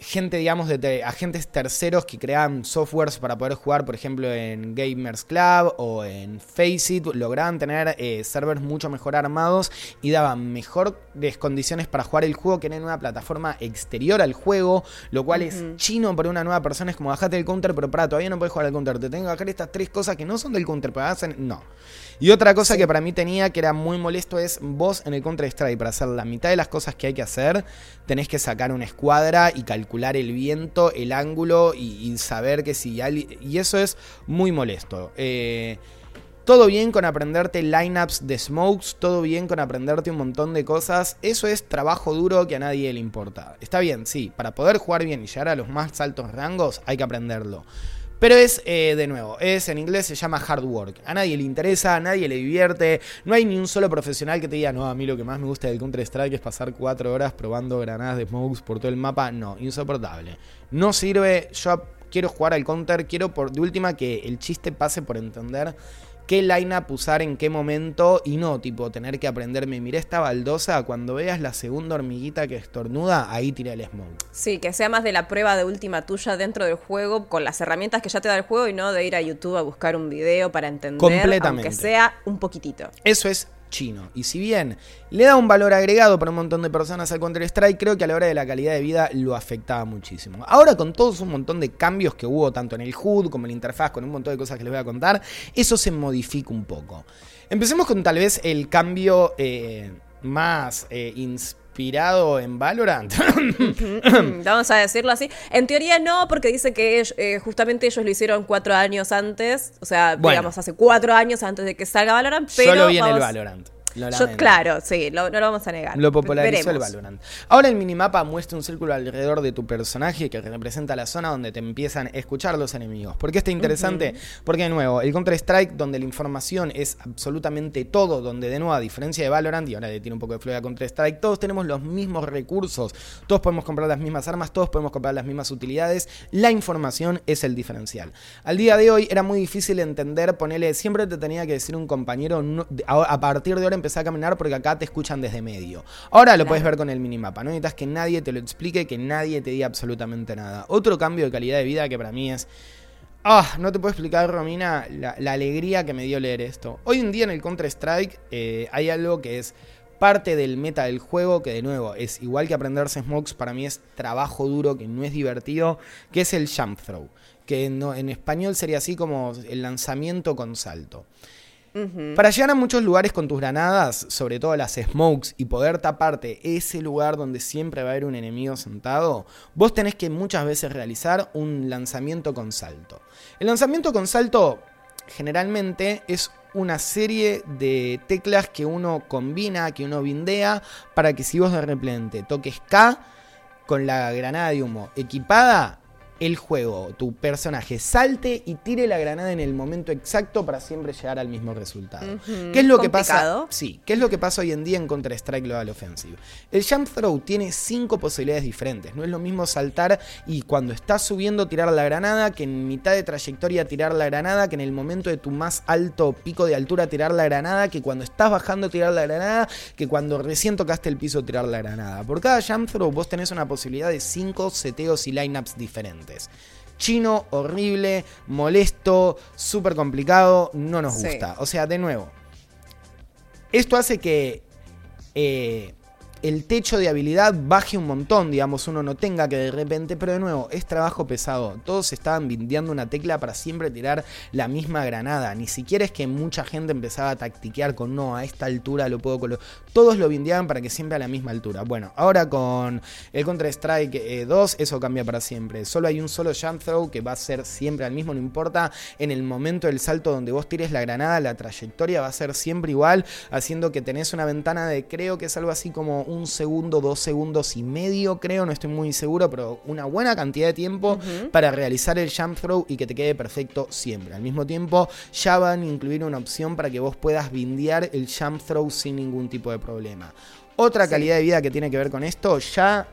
gente, digamos, de te- agentes terceros que creaban softwares para poder jugar, por ejemplo, en Gamers Club o en Faceit, lograban tener eh, servers mucho mejor armados y daban mejores condiciones para jugar el juego que en una plataforma exterior al juego, lo cual es chino para una nueva persona. Es como bajate el counter, pero para todavía no puedes jugar al counter. Te tengo que bajar estas tres cosas que no son del counter, pero hacen. No. Y otra cosa que para mí tenía que era muy molesto es vos en el Counter Strike para hacer la mitad de las cosas que hay que hacer, tenés que sacar una escuadra y calcular el viento, el ángulo y, saber que si alguien... Y eso es muy molesto. Eh, todo bien con aprenderte lineups de smokes, todo bien con aprenderte un montón de cosas. Eso es trabajo duro que a nadie le importa. Está bien, sí, para poder jugar bien y llegar a los más altos rangos hay que aprenderlo. Pero es, eh, de nuevo, es en inglés se llama hard work. A nadie le interesa, a nadie le divierte. No hay ni un solo profesional que te diga, no, a mí lo que más me gusta del Counter-Strike es pasar cuatro horas probando granadas de smokes por todo el mapa. No, insoportable. No sirve. Yo quiero jugar al Counter, quiero por de última que el chiste pase por entender qué lineup usar en qué momento y no, tipo, tener que aprenderme. Mirá esta baldosa, cuando veas la segunda hormiguita que estornuda, ahí tira el smoke. Sí, que sea más de la prueba de última tuya dentro del juego con las herramientas que ya te da el juego y no de ir a YouTube a buscar un video para entender, Completamente. aunque sea un poquitito. Eso es chino. Y si bien le da un valor agregado para un montón de personas al Counter-Strike, creo que a la hora de la calidad de vida lo afectaba muchísimo. Ahora con todos un montón de cambios que hubo tanto en el HUD como en la interfaz, con un montón de cosas que les voy a contar, eso se modifica un poco. Empecemos con tal vez el cambio eh, más eh, inspirado en Valorant. Vamos a decirlo así. En teoría no, porque dice que eh, justamente ellos lo hicieron cuatro años antes, o sea, Bueno. digamos hace cuatro años antes de que salga Valorant, pero Yo lo vi en el vamos- Valorant. Yo- claro, sí, lo- no lo vamos a negar. Lo popularizó el Veremos. Valorant. Ahora el minimapa muestra un círculo alrededor de tu personaje que representa la zona donde te empiezan a escuchar los enemigos. ¿Por qué está interesante? Porque de nuevo, el Counter-Strike, donde la información es absolutamente todo, donde de nuevo, a diferencia de Valorant, y ahora le tiene un poco de fluidez a Counter-Strike, todos tenemos los mismos recursos, todos podemos comprar las mismas armas, todos podemos comprar las mismas utilidades, la información es el diferencial. Al día de hoy era muy difícil entender, ponele, siempre te tenía que decir un compañero, no- a partir de ahora empezá a caminar porque acá te escuchan desde medio. Ahora lo Claro. puedes ver con el minimapa, no necesitas que nadie te lo explique, que nadie te diga absolutamente nada. Otro cambio de calidad de vida que para mí es... Ah, no te puedo explicar, Romina, la, la alegría que me dio leer esto. Hoy en día en el Counter-Strike eh, hay algo que es parte del meta del juego, que de nuevo es igual que aprenderse smokes, para mí es trabajo duro, que no es divertido, que es el jump throw. Que en español sería así como el lanzamiento con salto. Para llegar a muchos lugares con tus granadas, sobre todo las smokes, y poder taparte ese lugar donde siempre va a haber un enemigo sentado, vos tenés que muchas veces realizar un lanzamiento con salto. El lanzamiento con salto generalmente es una serie de teclas que uno combina, que uno bindea, para que si vos de repente toques K con la granada de humo equipada, el juego, tu personaje salte y tire la granada en el momento exacto para siempre llegar al mismo resultado. ¿Qué es lo que pasa? Sí, ¿qué es lo que pasa hoy en día en Counter-Strike Global Offensive? El jump throw tiene cinco posibilidades diferentes. No es lo mismo saltar y cuando estás subiendo tirar la granada, que en mitad de trayectoria tirar la granada, que en el momento de tu más alto pico de altura tirar la granada, que cuando estás bajando tirar la granada, que cuando recién tocaste el piso tirar la granada. Por cada jump throw vos tenés una posibilidad de cinco seteos y lineups diferentes. Chino, horrible, molesto, súper complicado, no nos Sí. gusta. O sea, de nuevo, esto hace que eh, el techo de habilidad baje un montón, digamos, uno no tenga que de repente, pero de nuevo, es trabajo pesado. Todos estaban vindeando una tecla para siempre tirar la misma granada. Ni siquiera es que mucha gente empezaba a tactiquear con no, a esta altura lo puedo colocar. Todos lo vindeaban para que siempre a la misma altura. Bueno, ahora con el Counter-Strike eh, 2, eso cambia para siempre. Solo hay un solo jump throw que va a ser siempre al mismo, no importa en el momento del salto donde vos tires la granada, la trayectoria va a ser siempre igual, haciendo que tenés una ventana de creo que es algo así como un segundo, dos segundos y medio, creo, no estoy muy seguro, pero una buena cantidad de tiempo para realizar el jump throw y que te quede perfecto siempre. Al mismo tiempo, ya van a incluir una opción para que vos puedas bindear el jump throw sin ningún tipo de problema. Otra Sí. calidad de vida que tiene que ver con esto, ya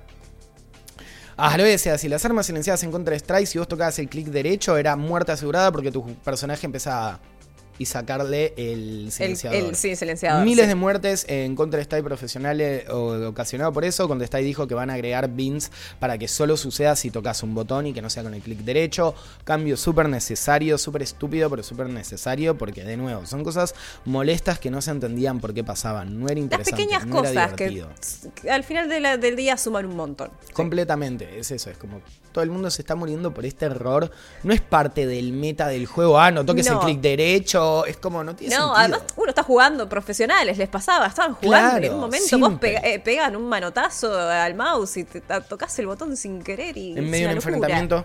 Ah, lo decía, si las armas silenciadas en Counter-Strike, si vos tocabas el clic derecho, era muerte asegurada porque tu personaje empezaba y sacarle el El, silenciador. el sí, silenciador. Miles sí. de muertes en Counter-Strike profesionales o- ocasionado por eso. Counter-Strike dijo que van a agregar bins para que solo suceda si tocas un botón y que no sea con el clic derecho. Cambio súper necesario, súper estúpido, pero súper necesario porque, de nuevo, son cosas molestas que no se entendían por qué pasaban. No era Las interesante, pequeñas no era cosas que al final de la- del día suman un montón. Completamente, es eso, es como todo el mundo se está muriendo por este error. No es parte del meta del juego, ah, no toques el clic derecho, es como no tiene No, sentido. además uno está jugando profesionales, les pasaba, estaban jugando y en un momento vos pega- eh, pegan un manotazo al mouse y te tocas el botón sin querer y en medio de un enfrentamiento.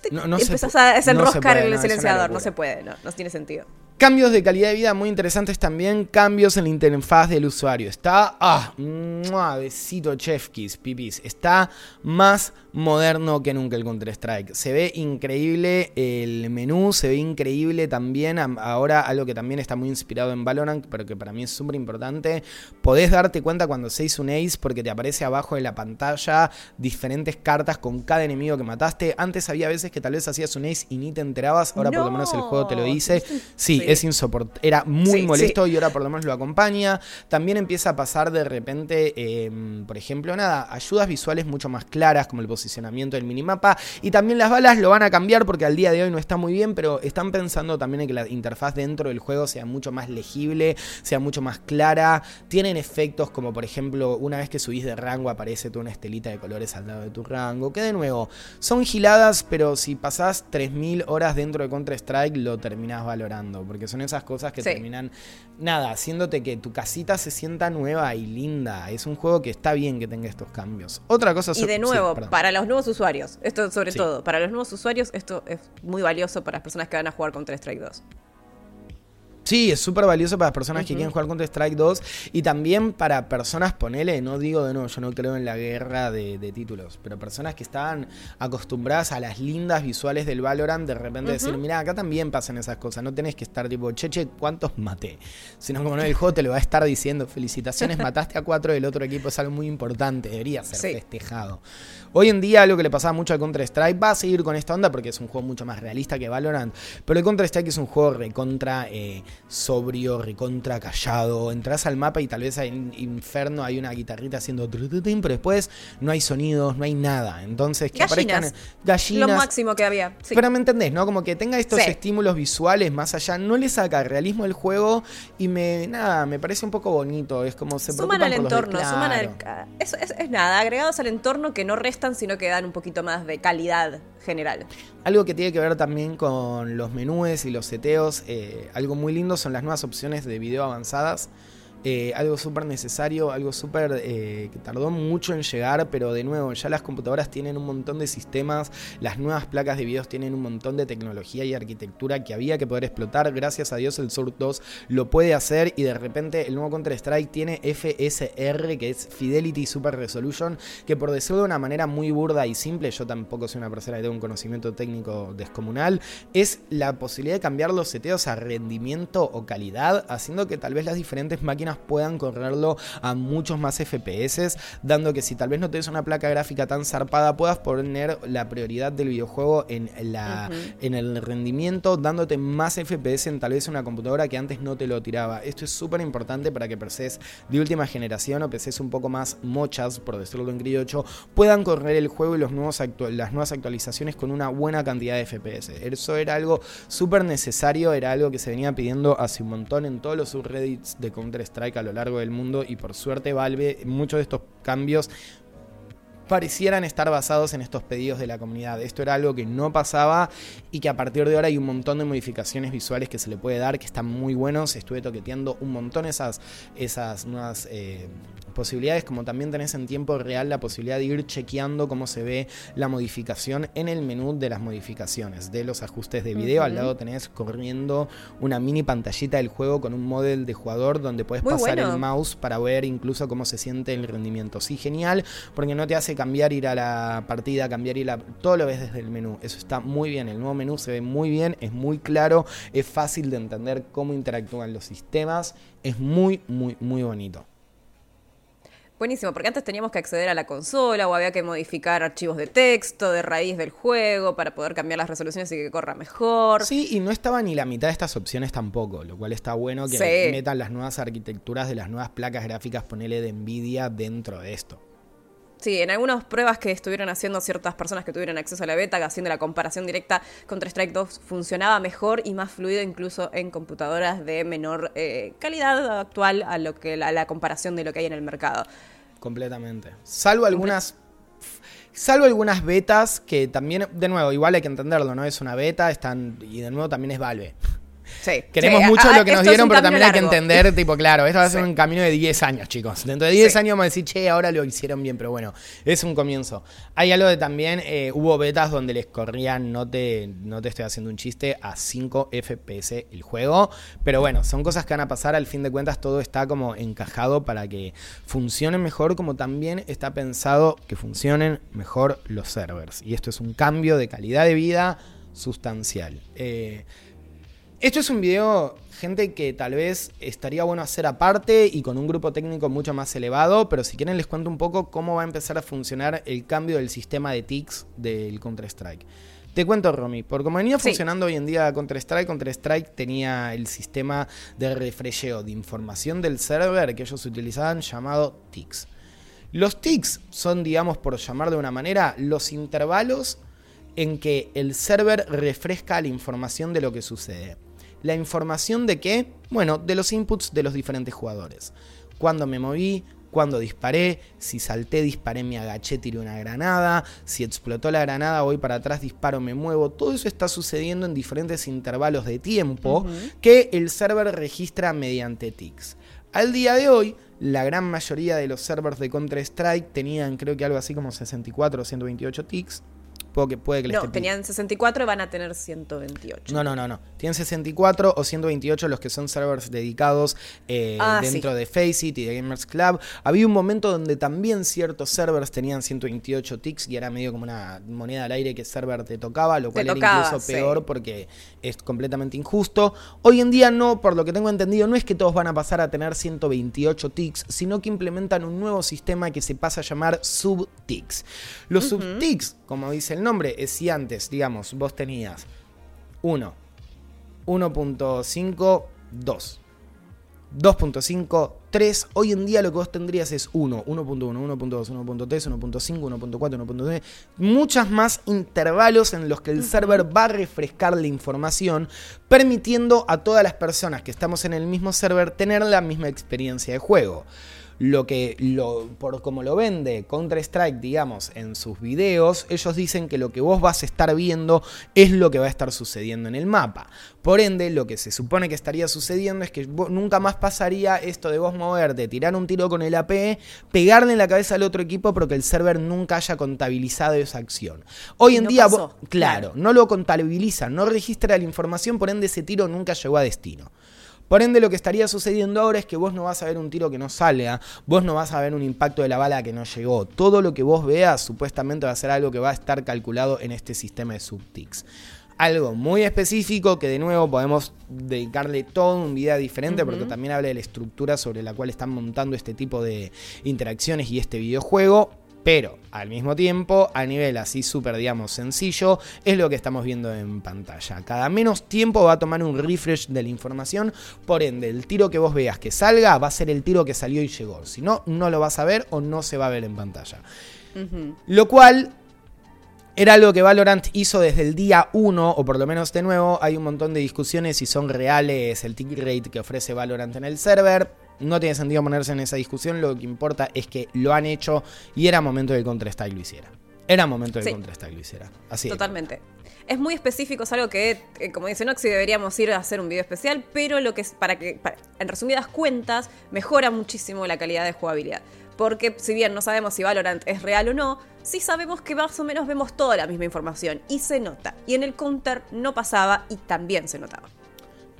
Te- no- no se empezás a no se desenroscar puede, el no, silenciador, no se puede, no, no tiene sentido. Cambios de calidad de vida muy interesantes también, cambios en la interfaz del usuario. Está, ah, besito chef kiss, pipis. Está más moderno que nunca el Counter-Strike. Se ve increíble el menú, se ve increíble también. am- Ahora algo que también está muy inspirado en Valorant, pero que para mí es súper importante. Podés darte cuenta cuando se hizo un ace porque te aparece abajo de la pantalla diferentes cartas con cada enemigo que mataste. Antes había veces que tal vez hacías un ace y ni te enterabas. Ahora por lo menos el juego te lo dice. Sí, Sí. es insoportable. Era muy Sí, molesto y ahora por lo menos lo acompaña. También empieza a pasar de repente, eh, por ejemplo, nada, ayudas visuales mucho más claras, como el posicionamiento del minimapa. Y también las balas lo van a cambiar porque al día de hoy no está muy bien, pero están pensando también en que la interfaz dentro del juego sea mucho más legible, sea mucho más clara. Tienen efectos como, por ejemplo, una vez que subís de rango aparece toda una estelita de colores al lado de tu rango. Que de nuevo, son giladas, pero si pasás 3.000 horas dentro de Counter-Strike, lo terminás valorando. Porque son esas cosas que Sí. terminan, nada, haciéndote que tu casita se sienta nueva y linda. Es un juego que está bien que tenga estos cambios. Otra cosa Y de sí, nuevo, perdón. para los nuevos usuarios, esto sobre Sí. todo, para los nuevos usuarios esto es muy valioso para las personas que van a jugar contra Strike 2. Sí, es súper valioso para las personas que quieren jugar Counter Strike 2 y también para personas, ponele, no digo de nuevo, yo no creo en la guerra de, de títulos, pero personas que estaban acostumbradas a las lindas visuales del Valorant, de repente decir, mira, acá también pasan esas cosas, no tenés que estar tipo, cheche, ¿cuántos maté? Sino como no, el juego te lo va a estar diciendo, felicitaciones, mataste a cuatro del otro equipo, es algo muy importante, debería ser Sí. festejado. Hoy en día lo que le pasaba mucho al Counter Strike va a seguir con esta onda porque es un juego mucho más realista que Valorant, pero el Counter Strike es un juego recontra eh, sobrio, recontra callado. Entras al mapa y tal vez en Inferno hay una guitarrita haciendo trututín, pero después no hay sonidos, no hay nada. Entonces que Gallinas. aparezcan gallinas. Lo máximo que había. sí. Pero me entendés, ¿no? Como que tenga estos Sí. estímulos visuales más allá, no le saca realismo al juego y me, nada, me parece un poco bonito. Es como se suman al entorno, suman al... claro. Eso es, es nada, agregados al entorno que no restan, sino que dan un poquito más de calidad Algo que tiene que ver también con los menúes y los seteos, eh, algo muy lindo son las nuevas opciones de video avanzadas. Eh, algo súper necesario, algo súper eh, que tardó mucho en llegar, pero de nuevo, ya las computadoras tienen un montón de sistemas, las nuevas placas de videos tienen un montón de tecnología y arquitectura que había que poder explotar. Gracias a Dios el Sur 2 lo puede hacer y de repente el nuevo Counter-Strike tiene FSR, que es Fidelity Super Resolution, que por decirlo de una manera muy burda y simple, yo tampoco soy una persona que tenga un conocimiento técnico descomunal, es la posibilidad de cambiar los seteos a rendimiento o calidad, haciendo que tal vez las diferentes máquinas puedan correrlo a muchos más FPS, dando que si tal vez no tienes una placa gráfica tan zarpada, puedas poner la prioridad del videojuego en, la, en el rendimiento, dándote más FPS en tal vez una computadora que antes no te lo tiraba. Esto es súper importante para que PCs de última generación o PCs un poco más mochas, por decirlo en criollo, puedan correr el juego y los nuevos las nuevas actualizaciones con una buena cantidad de FPS. Eso era algo súper necesario, era algo que se venía pidiendo hace un montón en todos los subreddits de Counter-Strike a lo largo del mundo y por suerte Valve, muchos de estos cambios parecieran estar basados en estos pedidos de la comunidad. Esto era algo que no pasaba y que a partir de ahora hay un montón de modificaciones visuales que se le puede dar, que están muy buenos. Estuve toqueteando un montón esas, esas nuevas eh, posibilidades, como también tenés en tiempo real la posibilidad de ir chequeando cómo se ve la modificación en el menú de las modificaciones, de los ajustes de video. Al lado tenés corriendo una mini pantallita del juego con un model de jugador donde puedes pasar el mouse para ver incluso cómo se siente el rendimiento. Sí, genial, porque no te hace cambiar, ir a la partida, cambiar, ir a... Todo lo ves desde el menú. Eso está muy bien. El nuevo menú se ve muy bien, es muy claro, es fácil de entender cómo interactúan los sistemas. Es muy, muy, muy bonito. Buenísimo, porque antes teníamos que acceder a la consola o había que modificar archivos de texto de raíz del juego para poder cambiar las resoluciones y que corra mejor. Sí, y no estaba ni la mitad de estas opciones tampoco, lo cual está bueno que metan las nuevas arquitecturas de las nuevas placas gráficas, ponele de Nvidia dentro de esto. Sí, en algunas pruebas que estuvieron haciendo ciertas personas que tuvieron acceso a la beta, haciendo la comparación directa contra Strike 2, funcionaba mejor y más fluido incluso en computadoras de menor eh, calidad actual a lo que a la comparación de lo que hay en el mercado. Completamente. Salvo algunas Salvo algunas betas que también, de nuevo, igual hay que entenderlo, ¿no? Es una beta, están. Y de nuevo también es Valve. Queremos mucho lo que nos dieron, pero también hay que entender, tipo, claro, esto va a ser un camino de 10 años, chicos. Dentro de 10 años vamos a decir, che, ahora lo hicieron bien, pero bueno, es un comienzo. Hay algo de también, eh, hubo betas donde les corrían, no te, no te estoy haciendo un chiste, a 5 FPS el juego, pero bueno, son cosas que van a pasar, al fin de cuentas todo está como encajado para que funcionen mejor, como también está pensado que funcionen mejor los servers. Y esto es un cambio de calidad de vida sustancial. Eh, esto es un video, gente, que tal vez estaría bueno hacer aparte y con un grupo técnico mucho más elevado, pero si quieren les cuento un poco cómo va a empezar a funcionar el cambio del sistema de TICs del Counter-Strike. Te cuento, Romy, por como venía funcionando hoy en día Counter-Strike, Counter-Strike tenía el sistema de refresheo de información del server que ellos utilizaban llamado TICs. Los TICs son, digamos, por llamar de una manera, los intervalos en que el server refresca la información de lo que sucede la información de qué? Bueno, de los inputs de los diferentes jugadores. Cuando me moví, cuando disparé, si salté, disparé, me agaché, tiré una granada, si explotó la granada, voy para atrás, disparo, me muevo. Todo eso está sucediendo en diferentes intervalos de tiempo que el server registra mediante ticks. Al día de hoy, la gran mayoría de los servers de Counter-Strike tenían creo que algo así como 64 o 128 ticks que, puede que No, tenían 64 y van a tener 128. No, no, no, no. Tienen 64 o 128 los que son servers dedicados eh, ah, dentro de Faceit y de Gamers Club. Había un momento donde también ciertos servers tenían 128 ticks y era medio como una moneda al aire que server te tocaba, lo cual era incluso peor porque es completamente injusto. Hoy en día no, por lo que tengo entendido, no es que todos van a pasar a tener 128 ticks, sino que implementan un nuevo sistema que se pasa a llamar sub-ticks. Los sub-ticks, como dice el nombre es si antes, digamos, vos tenías 1, 1.5, 2. 2.5, 3. Hoy en día lo que vos tendrías es 1, 1.1, 1.2, 1.3, 1.5, 1.4, 1.9. Muchas más intervalos en los que el server va a refrescar la información, permitiendo a todas las personas que estamos en el mismo server tener la misma experiencia de juego. Lo que, lo, por como lo vende Counter-Strike, digamos, en sus videos, ellos dicen que lo que vos vas a estar viendo es lo que va a estar sucediendo en el mapa. Por ende, lo que se supone que estaría sucediendo es que nunca más pasaría esto de vos moverte, tirar un tiro con el AP, pegarle en la cabeza al otro equipo porque el server nunca haya contabilizado esa acción. Hoy en día, claro, claro, no lo contabiliza, no registra la información, por ende ese tiro nunca llegó a destino. Por ende, lo que estaría sucediendo ahora es que vos no vas a ver un tiro que no salga, vos no vas a ver un impacto de la bala que no llegó. Todo lo que vos veas supuestamente va a ser algo que va a estar calculado en este sistema de subtics. Algo muy específico que de nuevo podemos dedicarle todo un video diferente porque también habla de la estructura sobre la cual están montando este tipo de interacciones y este videojuego pero al mismo tiempo, a nivel así súper, digamos, sencillo, es lo que estamos viendo en pantalla. Cada menos tiempo va a tomar un refresh de la información, por ende, el tiro que vos veas que salga va a ser el tiro que salió y llegó. Si no, no lo vas a ver o no se va a ver en pantalla. Lo cual era algo que Valorant hizo desde el día 1, o por lo menos de nuevo, hay un montón de discusiones si son reales el tick rate que ofrece Valorant en el server no tiene sentido ponerse en esa discusión, lo que importa es que lo han hecho y era momento de que Counter-Strike lo hiciera. Era momento de que Counter-Strike lo hiciera. Así Totalmente. Es. muy específico, es algo que, eh, como dice Noxy, deberíamos ir a hacer un video especial, pero lo que es para que, en resumidas cuentas, mejora muchísimo la calidad de jugabilidad. Porque si bien no sabemos si Valorant es real o no, sí sabemos que más o menos vemos toda la misma información y se nota. Y en el counter no pasaba y también se notaba.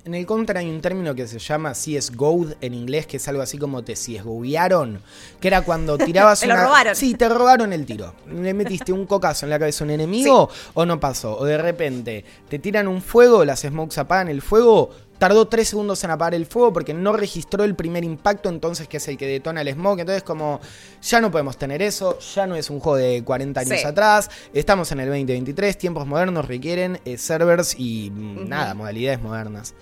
En el Counter hay un término que se llama CSGO en inglés, que es algo así como te CSGOearon, que era cuando tirabas te lo robaron. Sí, te robaron el tiro. Le metiste un cocazo en la cabeza a un enemigo o no pasó. O de repente te tiran un fuego, las smokes apagan el fuego, tardó tres segundos en apagar el fuego porque no registró el primer impacto, entonces que es el que detona el smoke. Entonces como ya no podemos tener eso, ya no es un juego de 40 años atrás, estamos en el 2023, tiempos modernos requieren eh, servers y mm, nada, modalidades modernas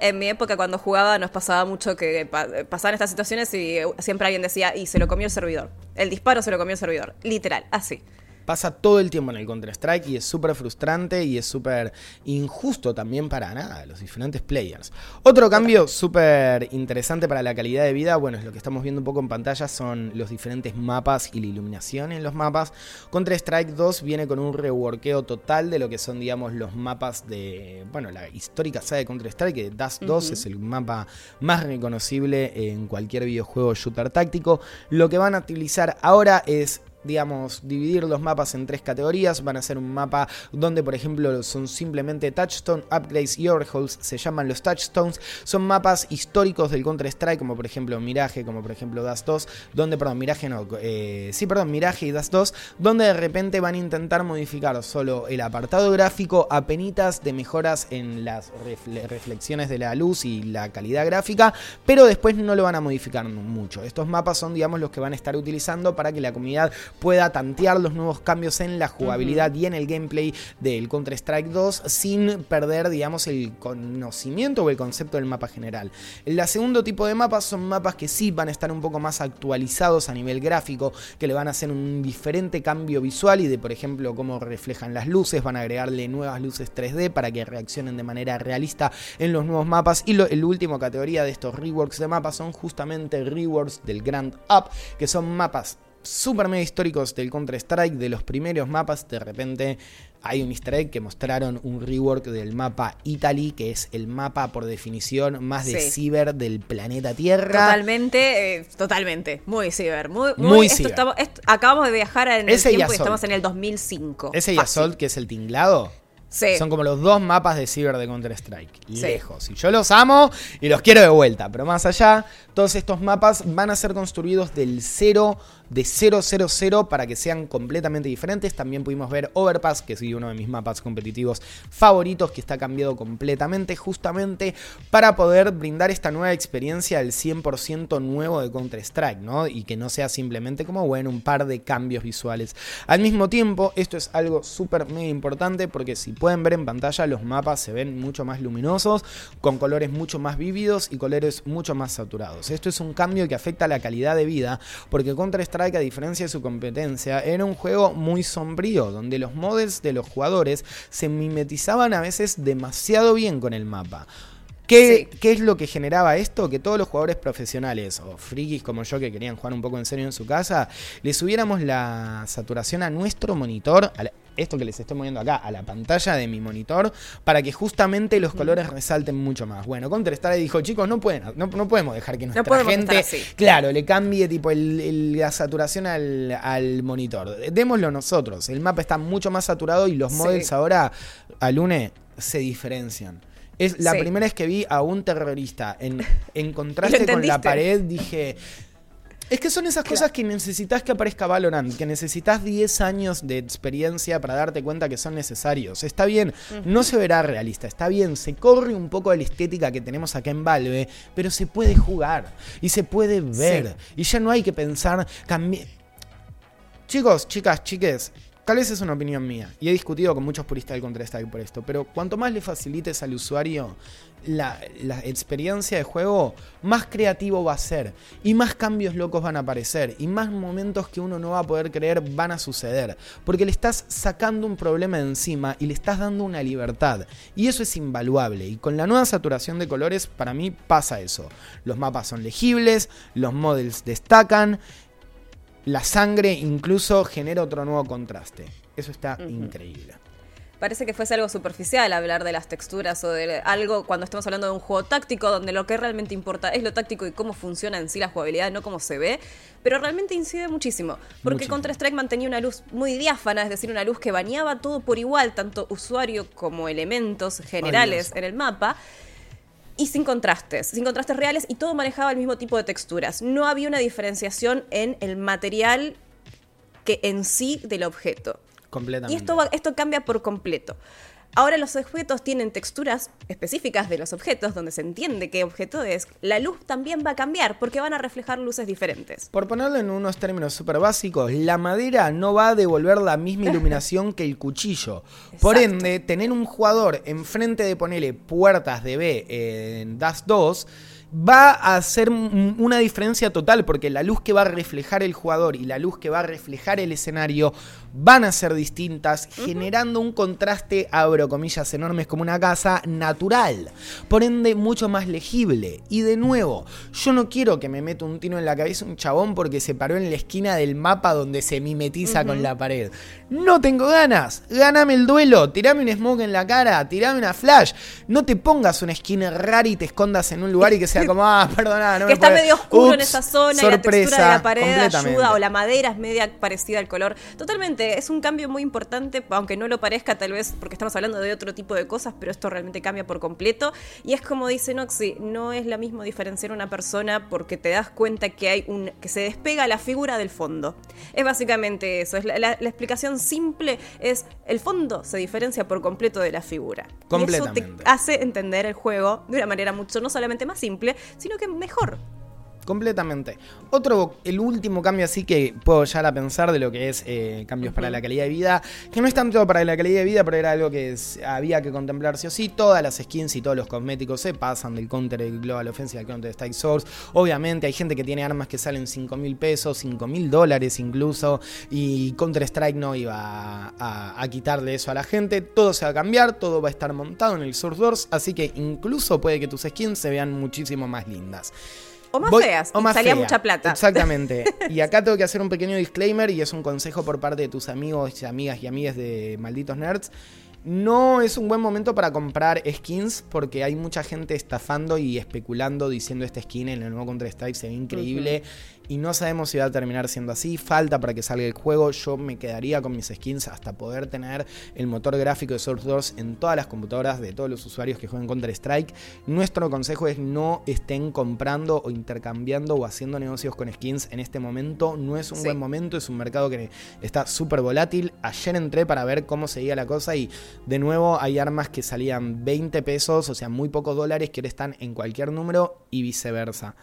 en mi época cuando jugaba nos pasaba mucho que pasaban estas situaciones y siempre alguien decía, y se lo comió el servidor. El disparo se lo comió el servidor. Literal, así pasa todo el tiempo en el Counter-Strike y es súper frustrante y es súper injusto también para nada, los diferentes players. Otro cambio súper interesante para la calidad de vida, bueno, es lo que estamos viendo un poco en pantalla, son los diferentes mapas y la iluminación en los mapas. Counter-Strike 2 viene con un reworkeo total de lo que son, digamos, los mapas de, bueno, la histórica saga de Counter-Strike, que Dust 2 es el mapa más reconocible en cualquier videojuego shooter táctico. Lo que van a utilizar ahora es digamos, dividir los mapas en tres categorías. Van a ser un mapa donde, por ejemplo, son simplemente touchstone, upgrades y overhauls. Se llaman los touchstones. Son mapas históricos del Counter-Strike, como por ejemplo Mirage, como por ejemplo Dust 2, donde, perdón, Mirage no, eh, sí, perdón, Mirage y Dust 2, donde de repente van a intentar modificar solo el apartado gráfico a penitas de mejoras en las reflexiones de la luz y la calidad gráfica, pero después no lo van a modificar mucho. Estos mapas son, digamos, los que van a estar utilizando para que la comunidad pueda tantear los nuevos cambios en la jugabilidad y en el gameplay del Counter-Strike 2 sin perder, digamos, el conocimiento o el concepto del mapa general. El segundo tipo de mapas son mapas que sí van a estar un poco más actualizados a nivel gráfico, que le van a hacer un diferente cambio visual y de, por ejemplo, cómo reflejan las luces, van a agregarle nuevas luces 3D para que reaccionen de manera realista en los nuevos mapas. Y el último categoría de estos reworks de mapas son justamente reworks del Grand Up, que son mapas super mega históricos del Counter-Strike, de los primeros mapas, de repente hay un easter egg que mostraron un rework del mapa Italy, que es el mapa por definición más de ciber del planeta Tierra. Totalmente, eh, totalmente. Muy ciber. Muy, muy, acabamos de viajar en el tiempo y, estamos en el 2005. Ese y Assault, que es el tinglado. Son como los dos mapas de Ciber de Counter-Strike. Lejos. Y yo los amo y los quiero de vuelta. Pero más allá, todos estos mapas van a ser construidos del cero de 000 para que sean completamente diferentes. También pudimos ver Overpass, que es uno de mis mapas competitivos favoritos, que está cambiado completamente justamente para poder brindar esta nueva experiencia del 100% nuevo de Counter-Strike, ¿no? Y que no sea simplemente como, bueno, un par de cambios visuales. Al mismo tiempo, esto es algo súper mega importante porque si pueden ver en pantalla, los mapas se ven mucho más luminosos, con colores mucho más vívidos y colores mucho más saturados. Esto es un cambio que afecta a la calidad de vida porque Counter-Strike que a diferencia de su competencia, era un juego muy sombrío, donde los models de los jugadores se mimetizaban a veces demasiado bien con el mapa. ¿Qué, Sí. ¿Qué es lo que generaba esto? Que todos los jugadores profesionales o frikis como yo que querían jugar un poco en serio en su casa, le subiéramos la saturación a nuestro monitor, esto que les estoy moviendo acá, a la pantalla de mi monitor, para que justamente los colores resalten mucho más. Bueno, Counter-Strike dijo, chicos, no, pueden, no, no podemos dejar que nuestra gente, claro, le cambie tipo el- el- la saturación al, al monitor. Démoslo nosotros. El mapa está mucho más saturado y los Sí. models ahora, al UNE, se diferencian. Es la Sí. primera vez que vi a un terrorista en, en contraste con la pared, dije. Es que son esas cosas que necesitas que aparezca Valorant, que necesitas 10 años de experiencia para darte cuenta que son necesarios. Está bien, no se verá realista, está bien, se corre un poco de la estética que tenemos acá en Valve, pero se puede jugar y se puede ver. Y ya no hay que pensar, Chicos, chicas, chiques, tal vez es una opinión mía, y he discutido con muchos puristas del Counter-Strike por esto, pero cuanto más le facilites al usuario la, la experiencia de juego, más creativo va a ser, y más cambios locos van a aparecer, y más momentos que uno no va a poder creer van a suceder, porque le estás sacando un problema de encima y le estás dando una libertad, y eso es invaluable, y con la nueva saturación de colores, para mí pasa eso. Los mapas son legibles, los models destacan, la sangre incluso genera otro nuevo contraste. Eso está increíble. Parece que fuese algo superficial hablar de las texturas o de algo cuando estamos hablando de un juego táctico donde lo que realmente importa es lo táctico y cómo funciona en sí la jugabilidad, no cómo se ve, pero realmente incide muchísimo, porque. Counter-Strike mantenía una luz muy diáfana, es decir, una luz que bañaba todo por igual, tanto usuario como elementos generales en el mapa. Y sin contrastes, sin contrastes reales y todo manejaba el mismo tipo de texturas. No había una diferenciación en el material que en sí del objeto. Completamente. Y esto, esto cambia por completo. Ahora los objetos tienen texturas específicas de los objetos, donde se entiende qué objeto es. La luz también va a cambiar porque van a reflejar luces diferentes. Por ponerlo en unos términos súper básicos, la madera no va a devolver la misma iluminación que el cuchillo. Por ende, tener un jugador enfrente de ponerle puertas de B en Dust 2 va a hacer una diferencia total porque la luz que va a reflejar el jugador y la luz que va a reflejar el escenario van a ser distintas, generando un contraste, abro comillas enormes, como una casa natural. Por ende, mucho más legible. Y de nuevo, yo no quiero que me meta un tiro en la cabeza un chabón porque se paró en la esquina del mapa donde se mimetiza con la pared. No tengo ganas. Gáname el duelo. Tirame un smoke en la cara. Tirame una flash. No te pongas una esquina rara y te escondas en un lugar y que sea como, ah, perdona, no que me está puede- medio oscuro en esa zona y la textura de sorpresa, la pared ayuda o la madera es media parecida al color. Totalmente, es un cambio muy importante, aunque no lo parezca tal vez porque estamos hablando de otro tipo de cosas, pero esto realmente cambia por completo. Y es como dice Noxy, no es lo mismo diferenciar una persona porque te das cuenta que hay un que se despega la figura del fondo. Es básicamente eso, es la, la- la explicación simple es el fondo se diferencia por completo de la figura. Y eso te hace entender el juego de una manera mucho, no solamente más simple, sino que mejor. Completamente. Otro, el último cambio así que puedo llegar a pensar de lo que es eh, cambios para la calidad de vida, que no es tanto para la calidad de vida, pero era algo que es- había que contemplar sí o sí. Todas las skins y todos los cosméticos se pasan del Counter Global Offensive al Counter Strike Source. Obviamente hay gente que tiene armas que salen 5 mil pesos, 5 mil dólares incluso, y Counter Strike no iba a, a- a quitarle eso a la gente. Todo se va a cambiar, todo va a estar montado en el Source Doors, así que incluso puede que tus skins se vean muchísimo más lindas. O más Voy- feas, o más salía fea. mucha plata. Exactamente. Y acá tengo que hacer un pequeño disclaimer y es un consejo por parte de tus amigos y amigas y amigas de Malditos Nerds. No es un buen momento para comprar skins porque hay mucha gente estafando y especulando diciendo esta skin en el nuevo Counter Strike se ve increíble y no sabemos si va a terminar siendo así. Falta para que salga el juego. Yo me quedaría con mis skins hasta poder tener el motor gráfico de Source 2 en todas las computadoras de todos los usuarios que jueguen Counter Strike. Nuestro consejo es no estén comprando o intercambiando o haciendo negocios con skins en este momento. No es un Sí. buen momento, es un mercado que está súper volátil. Ayer entré para ver cómo seguía la cosa y de nuevo hay armas que salían 20 pesos, o sea, muy pocos dólares que ahora están en cualquier número y viceversa.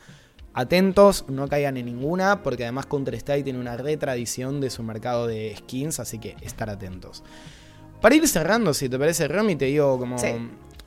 Atentos, no caigan en ninguna, porque además Counter-Strike tiene una retradición de su mercado de skins, así que estar atentos. Para ir cerrando, si te parece, Romy, te digo como Sí.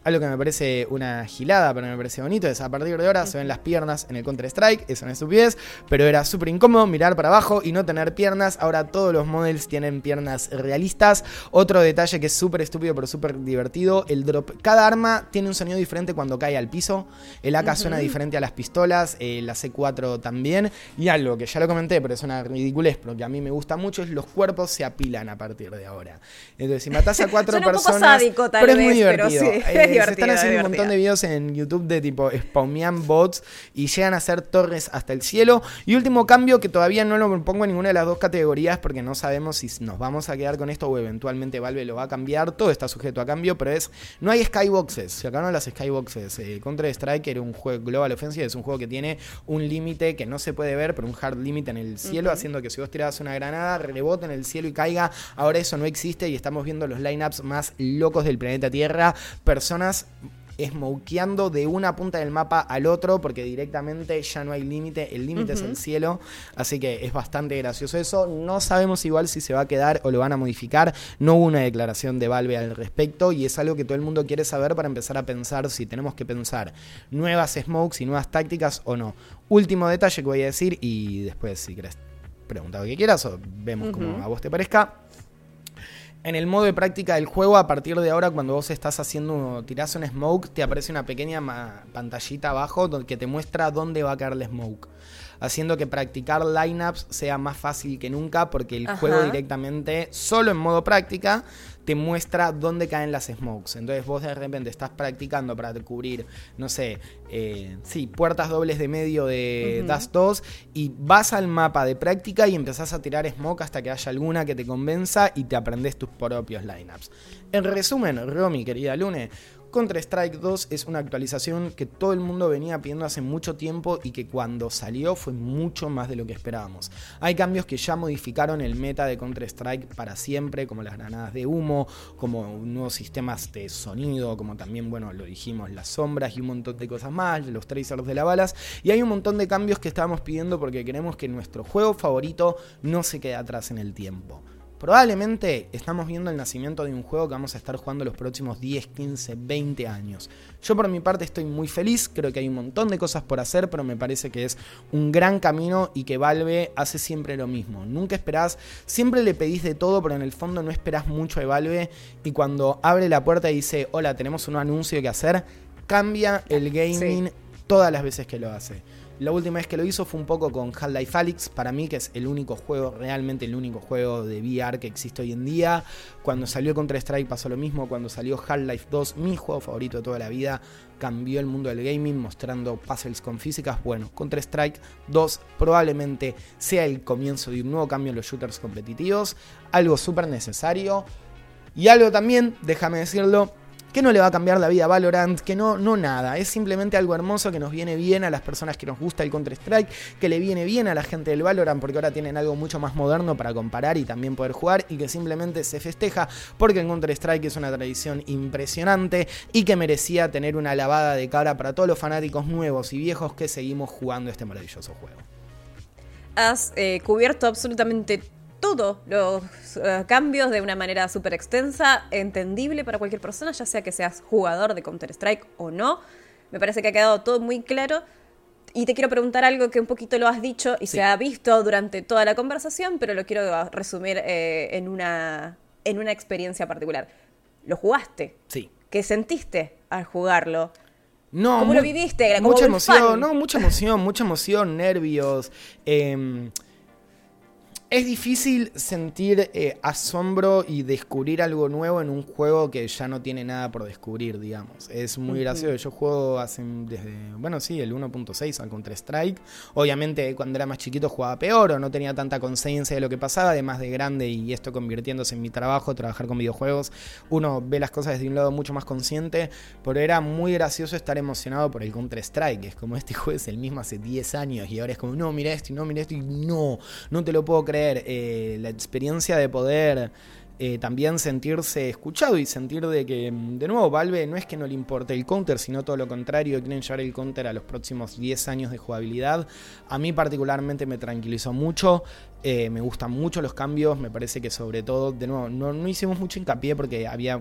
Algo que me parece una gilada, pero me parece bonito, es a partir de ahora se ven las piernas en el Counter-Strike, es una estupidez, pero era súper incómodo mirar para abajo y no tener piernas. Ahora todos los models tienen piernas realistas. Otro detalle que es súper estúpido, pero súper divertido, el drop. Cada arma tiene un sonido diferente cuando cae al piso. El AK suena diferente a las pistolas, eh, la C4 también. Y algo que ya lo comenté, pero es una ridiculez, pero que a mí me gusta mucho, es los cuerpos se apilan a partir de ahora. Entonces, si matas a cuatro personas... pero es muy divertido. Eh, se están haciendo un montón de videos en YouTube de tipo spawmean bots y llegan a hacer torres hasta el cielo. Y último cambio que todavía no lo pongo en ninguna de las dos categorías porque no sabemos si nos vamos a quedar con esto o eventualmente Valve lo va a cambiar. Todo está sujeto a cambio, pero es no hay skyboxes. Se acabaron las skyboxes. Eh, Contra Strike era un juego Global Offensive, es un juego que tiene un límite que no se puede ver, pero un hard limit en el cielo, haciendo que si vos tirabas una granada, rebote en el cielo y caiga. Ahora eso no existe y estamos viendo los lineups más locos del planeta Tierra. Personas smokeando de una punta del mapa al otro porque directamente ya no hay límite, el límite es el cielo, así que es bastante gracioso eso. No sabemos igual si se va a quedar o lo van a modificar, no hubo una declaración de Valve al respecto y es algo que todo el mundo quiere saber para empezar a pensar si tenemos que pensar nuevas smokes y nuevas tácticas o no. Último detalle que voy a decir y después si querés preguntar lo que quieras o vemos como a vos te parezca en el modo de práctica del juego, a partir de ahora, cuando vos estás haciendo, tirás un smoke, te aparece una pequeña pantallita abajo que te muestra dónde va a caer el smoke. Haciendo que practicar lineups sea más fácil que nunca, porque el juego directamente, solo en modo práctica, te muestra dónde caen las smokes. Entonces vos de repente estás practicando para cubrir, no sé, eh, sí, puertas dobles de medio de Dust 2 y vas al mapa de práctica y empezás a tirar smoke hasta que haya alguna que te convenza y te aprendes tus propios lineups. En resumen, Romy, querida Lune, Counter-Strike 2 es una actualización que todo el mundo venía pidiendo hace mucho tiempo y que cuando salió fue mucho más de lo que esperábamos. Hay cambios que ya modificaron el meta de Counter-Strike para siempre, como las granadas de humo, como nuevos sistemas de sonido, como también, bueno, lo dijimos, las sombras y un montón de cosas más, los tracers de las balas. Y hay un montón de cambios que estábamos pidiendo porque queremos que nuestro juego favorito no se quede atrás en el tiempo. Probablemente estamos viendo el nacimiento de un juego que vamos a estar jugando los próximos 10, 15, 20 años. Yo por mi parte estoy muy feliz, creo que hay un montón de cosas por hacer, pero me parece que es un gran camino y que Valve hace siempre lo mismo. Nunca esperás, siempre le pedís de todo, pero en el fondo no esperás mucho de Valve y cuando abre la puerta y dice, hola, tenemos un anuncio que hacer, cambia el gaming todas las veces que lo hace. La última vez que lo hizo fue un poco con Half-Life Alyx, para mí que es el único juego, realmente el único juego de VR que existe hoy en día. Cuando salió Counter-Strike pasó lo mismo, cuando salió Half-Life 2, mi juego favorito de toda la vida, cambió el mundo del gaming mostrando puzzles con físicas. Bueno, Counter-Strike 2 probablemente sea el comienzo de un nuevo cambio en los shooters competitivos, algo súper necesario. Y algo también, déjame decirlo, que no le va a cambiar la vida a Valorant, que no, no nada, es simplemente algo hermoso que nos viene bien a las personas que nos gusta el Counter-Strike, que le viene bien a la gente del Valorant porque ahora tienen algo mucho más moderno para comparar y también poder jugar y que simplemente se festeja porque el Counter-Strike es una tradición impresionante y que merecía tener una lavada de cara para todos los fanáticos nuevos y viejos que seguimos jugando este maravilloso juego. Has eh, cubierto absolutamente todos los eh, cambios de una manera súper extensa, entendible para cualquier persona, ya sea que seas jugador de Counter-Strike o no. Me parece que ha quedado todo muy claro. Y te quiero preguntar algo que un poquito lo has dicho y se ha visto durante toda la conversación, pero lo quiero resumir eh, en, una, en una experiencia particular. ¿Lo jugaste? Sí. ¿Qué sentiste al jugarlo? No, ¿Cómo lo viviste? mucha emoción, no, mucha emoción, mucha emoción, nervios. Eh, es difícil sentir eh, asombro y descubrir algo nuevo en un juego que ya no tiene nada por descubrir, digamos. Es muy gracioso. Yo juego hace desde, bueno, sí, el 1.6 al Counter-Strike. Obviamente cuando era más chiquito jugaba peor o no tenía tanta conciencia de lo que pasaba, además de grande y esto convirtiéndose en mi trabajo, trabajar con videojuegos. Uno ve las cosas desde un lado mucho más consciente, pero era muy gracioso estar emocionado por el Counter-Strike. Es como este juego es el mismo hace 10 años y ahora es como, no, mira esto y no, mira esto y no, no te lo puedo creer eh, la experiencia de poder eh, también sentirse escuchado y sentir de que, mm, de nuevo, Valve no es que no le importe el counter, sino todo lo contrario, quieren llevar el counter a los próximos 10 años de jugabilidad. A mí particularmente me tranquilizó mucho, eh, me gustan mucho los cambios, me parece que sobre todo, de nuevo, no, no hicimos mucho hincapié porque había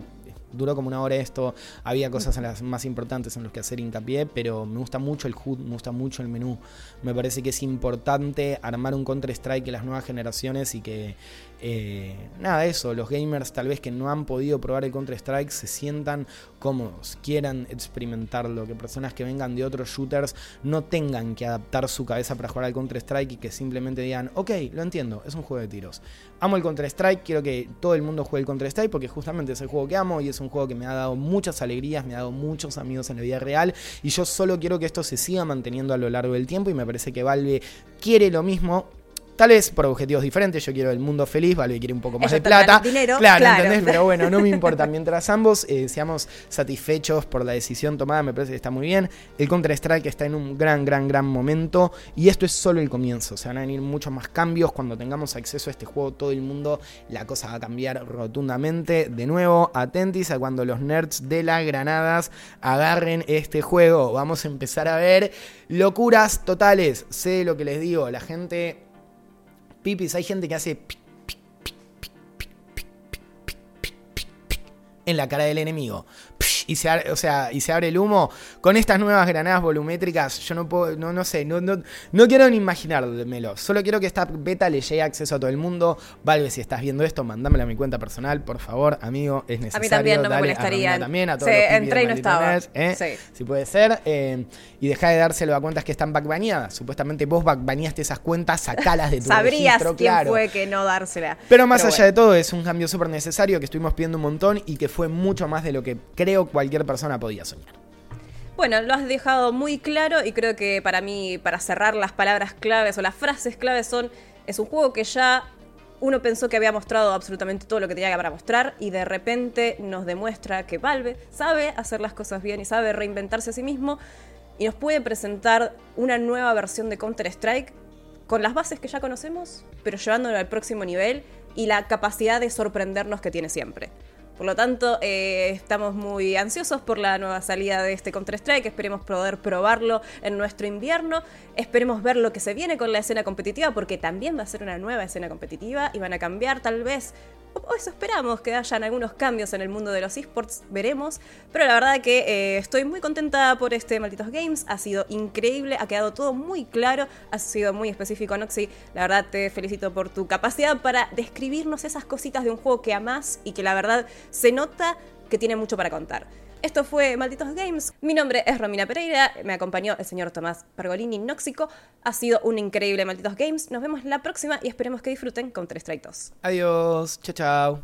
duró como una hora esto, había cosas en las más importantes en las que hacer hincapié, pero me gusta mucho el HUD, me gusta mucho el menú. Me parece que es importante armar un Counter-Strike en las nuevas generaciones y que, eh, nada, eso, los gamers tal vez que no han podido probar el Counter-Strike se sientan cómodos, quieran experimentarlo, que personas que vengan de otros shooters no tengan que adaptar su cabeza para jugar al Counter-Strike y que simplemente digan, ok, lo entiendo, es un juego de tiros. Amo el Counter-Strike, quiero que todo el mundo juegue el Counter-Strike porque justamente es el juego que amo y es un juego que me ha dado muchas alegrías, me ha dado muchos amigos en la vida real y yo solo quiero que esto se siga manteniendo a lo largo del tiempo y me parece que Valve quiere lo mismo Tal vez por objetivos diferentes, yo quiero el mundo feliz, Valve quiere un poco más de plata. Dinero, claro, ¿entendés? Pero bueno, no me importa. Mientras ambos eh, seamos satisfechos por la decisión tomada, me parece que está muy bien. El Counter-Strike está en un gran, gran, gran momento. Y esto es solo el comienzo. Se van a venir muchos más cambios. Cuando tengamos acceso a este juego, todo el mundo, la cosa va a cambiar rotundamente. De nuevo, atentis a cuando los nerds de las granadas agarren este juego. Vamos a empezar a ver locuras totales. Sé lo que les digo, la gente pipis, hay gente que hace en la cara del enemigo y se, o sea, y se abre el humo. Con estas nuevas granadas volumétricas, yo no puedo, no, no sé, no, no, no quiero ni imaginármelo. Solo quiero que esta beta le llegue acceso a todo el mundo. Valve, si estás viendo esto, mándamela a mi cuenta personal, por favor, amigo, es necesario. A mí también no me molestaría. A también, a todos sí, entré y no estaba. ¿eh? Si puede ser. Eh, y deja de dárselo a cuentas que están backbaneadas. Supuestamente vos backbaneaste esas cuentas, sacalas de tu Sabrías registro, quién claro. fue que no dársela. Pero más allá de todo, es un cambio súper necesario que estuvimos pidiendo un montón y que fue mucho más de lo que creo cualquier persona podía soñar. Bueno, lo has dejado muy claro y creo que para mí, para cerrar las palabras claves o las frases claves son, es un juego que ya uno pensó que había mostrado absolutamente todo lo que tenía para mostrar y de repente nos demuestra que Valve sabe hacer las cosas bien y sabe reinventarse a sí mismo y nos puede presentar una nueva versión de Counter-Strike con las bases que ya conocemos, pero llevándolo al próximo nivel y la capacidad de sorprendernos que tiene siempre. Por lo tanto, eh, estamos muy ansiosos por la nueva salida de este Counter-Strike. Esperemos poder probarlo en nuestro invierno. Esperemos ver lo que se viene con la escena competitiva, porque también va a ser una nueva escena competitiva y van a cambiar tal vez o eso esperamos, que hayan algunos cambios en el mundo de los esports, veremos. Pero la verdad que eh, estoy muy contenta por este Malditos Games, ha sido increíble, ha quedado todo muy claro, ha sido muy específico, Noxy. La verdad te felicito por tu capacidad para describirnos esas cositas de un juego que amás y que la verdad se nota que tiene mucho para contar. Esto fue Malditos Games. Mi nombre es Romina Pereira, me acompañó el señor Tomás Pergolini Nóxico. Ha sido un increíble Malditos Games. Nos vemos la próxima y esperemos que disfruten con 3 Strike 2. Adiós, chao chao.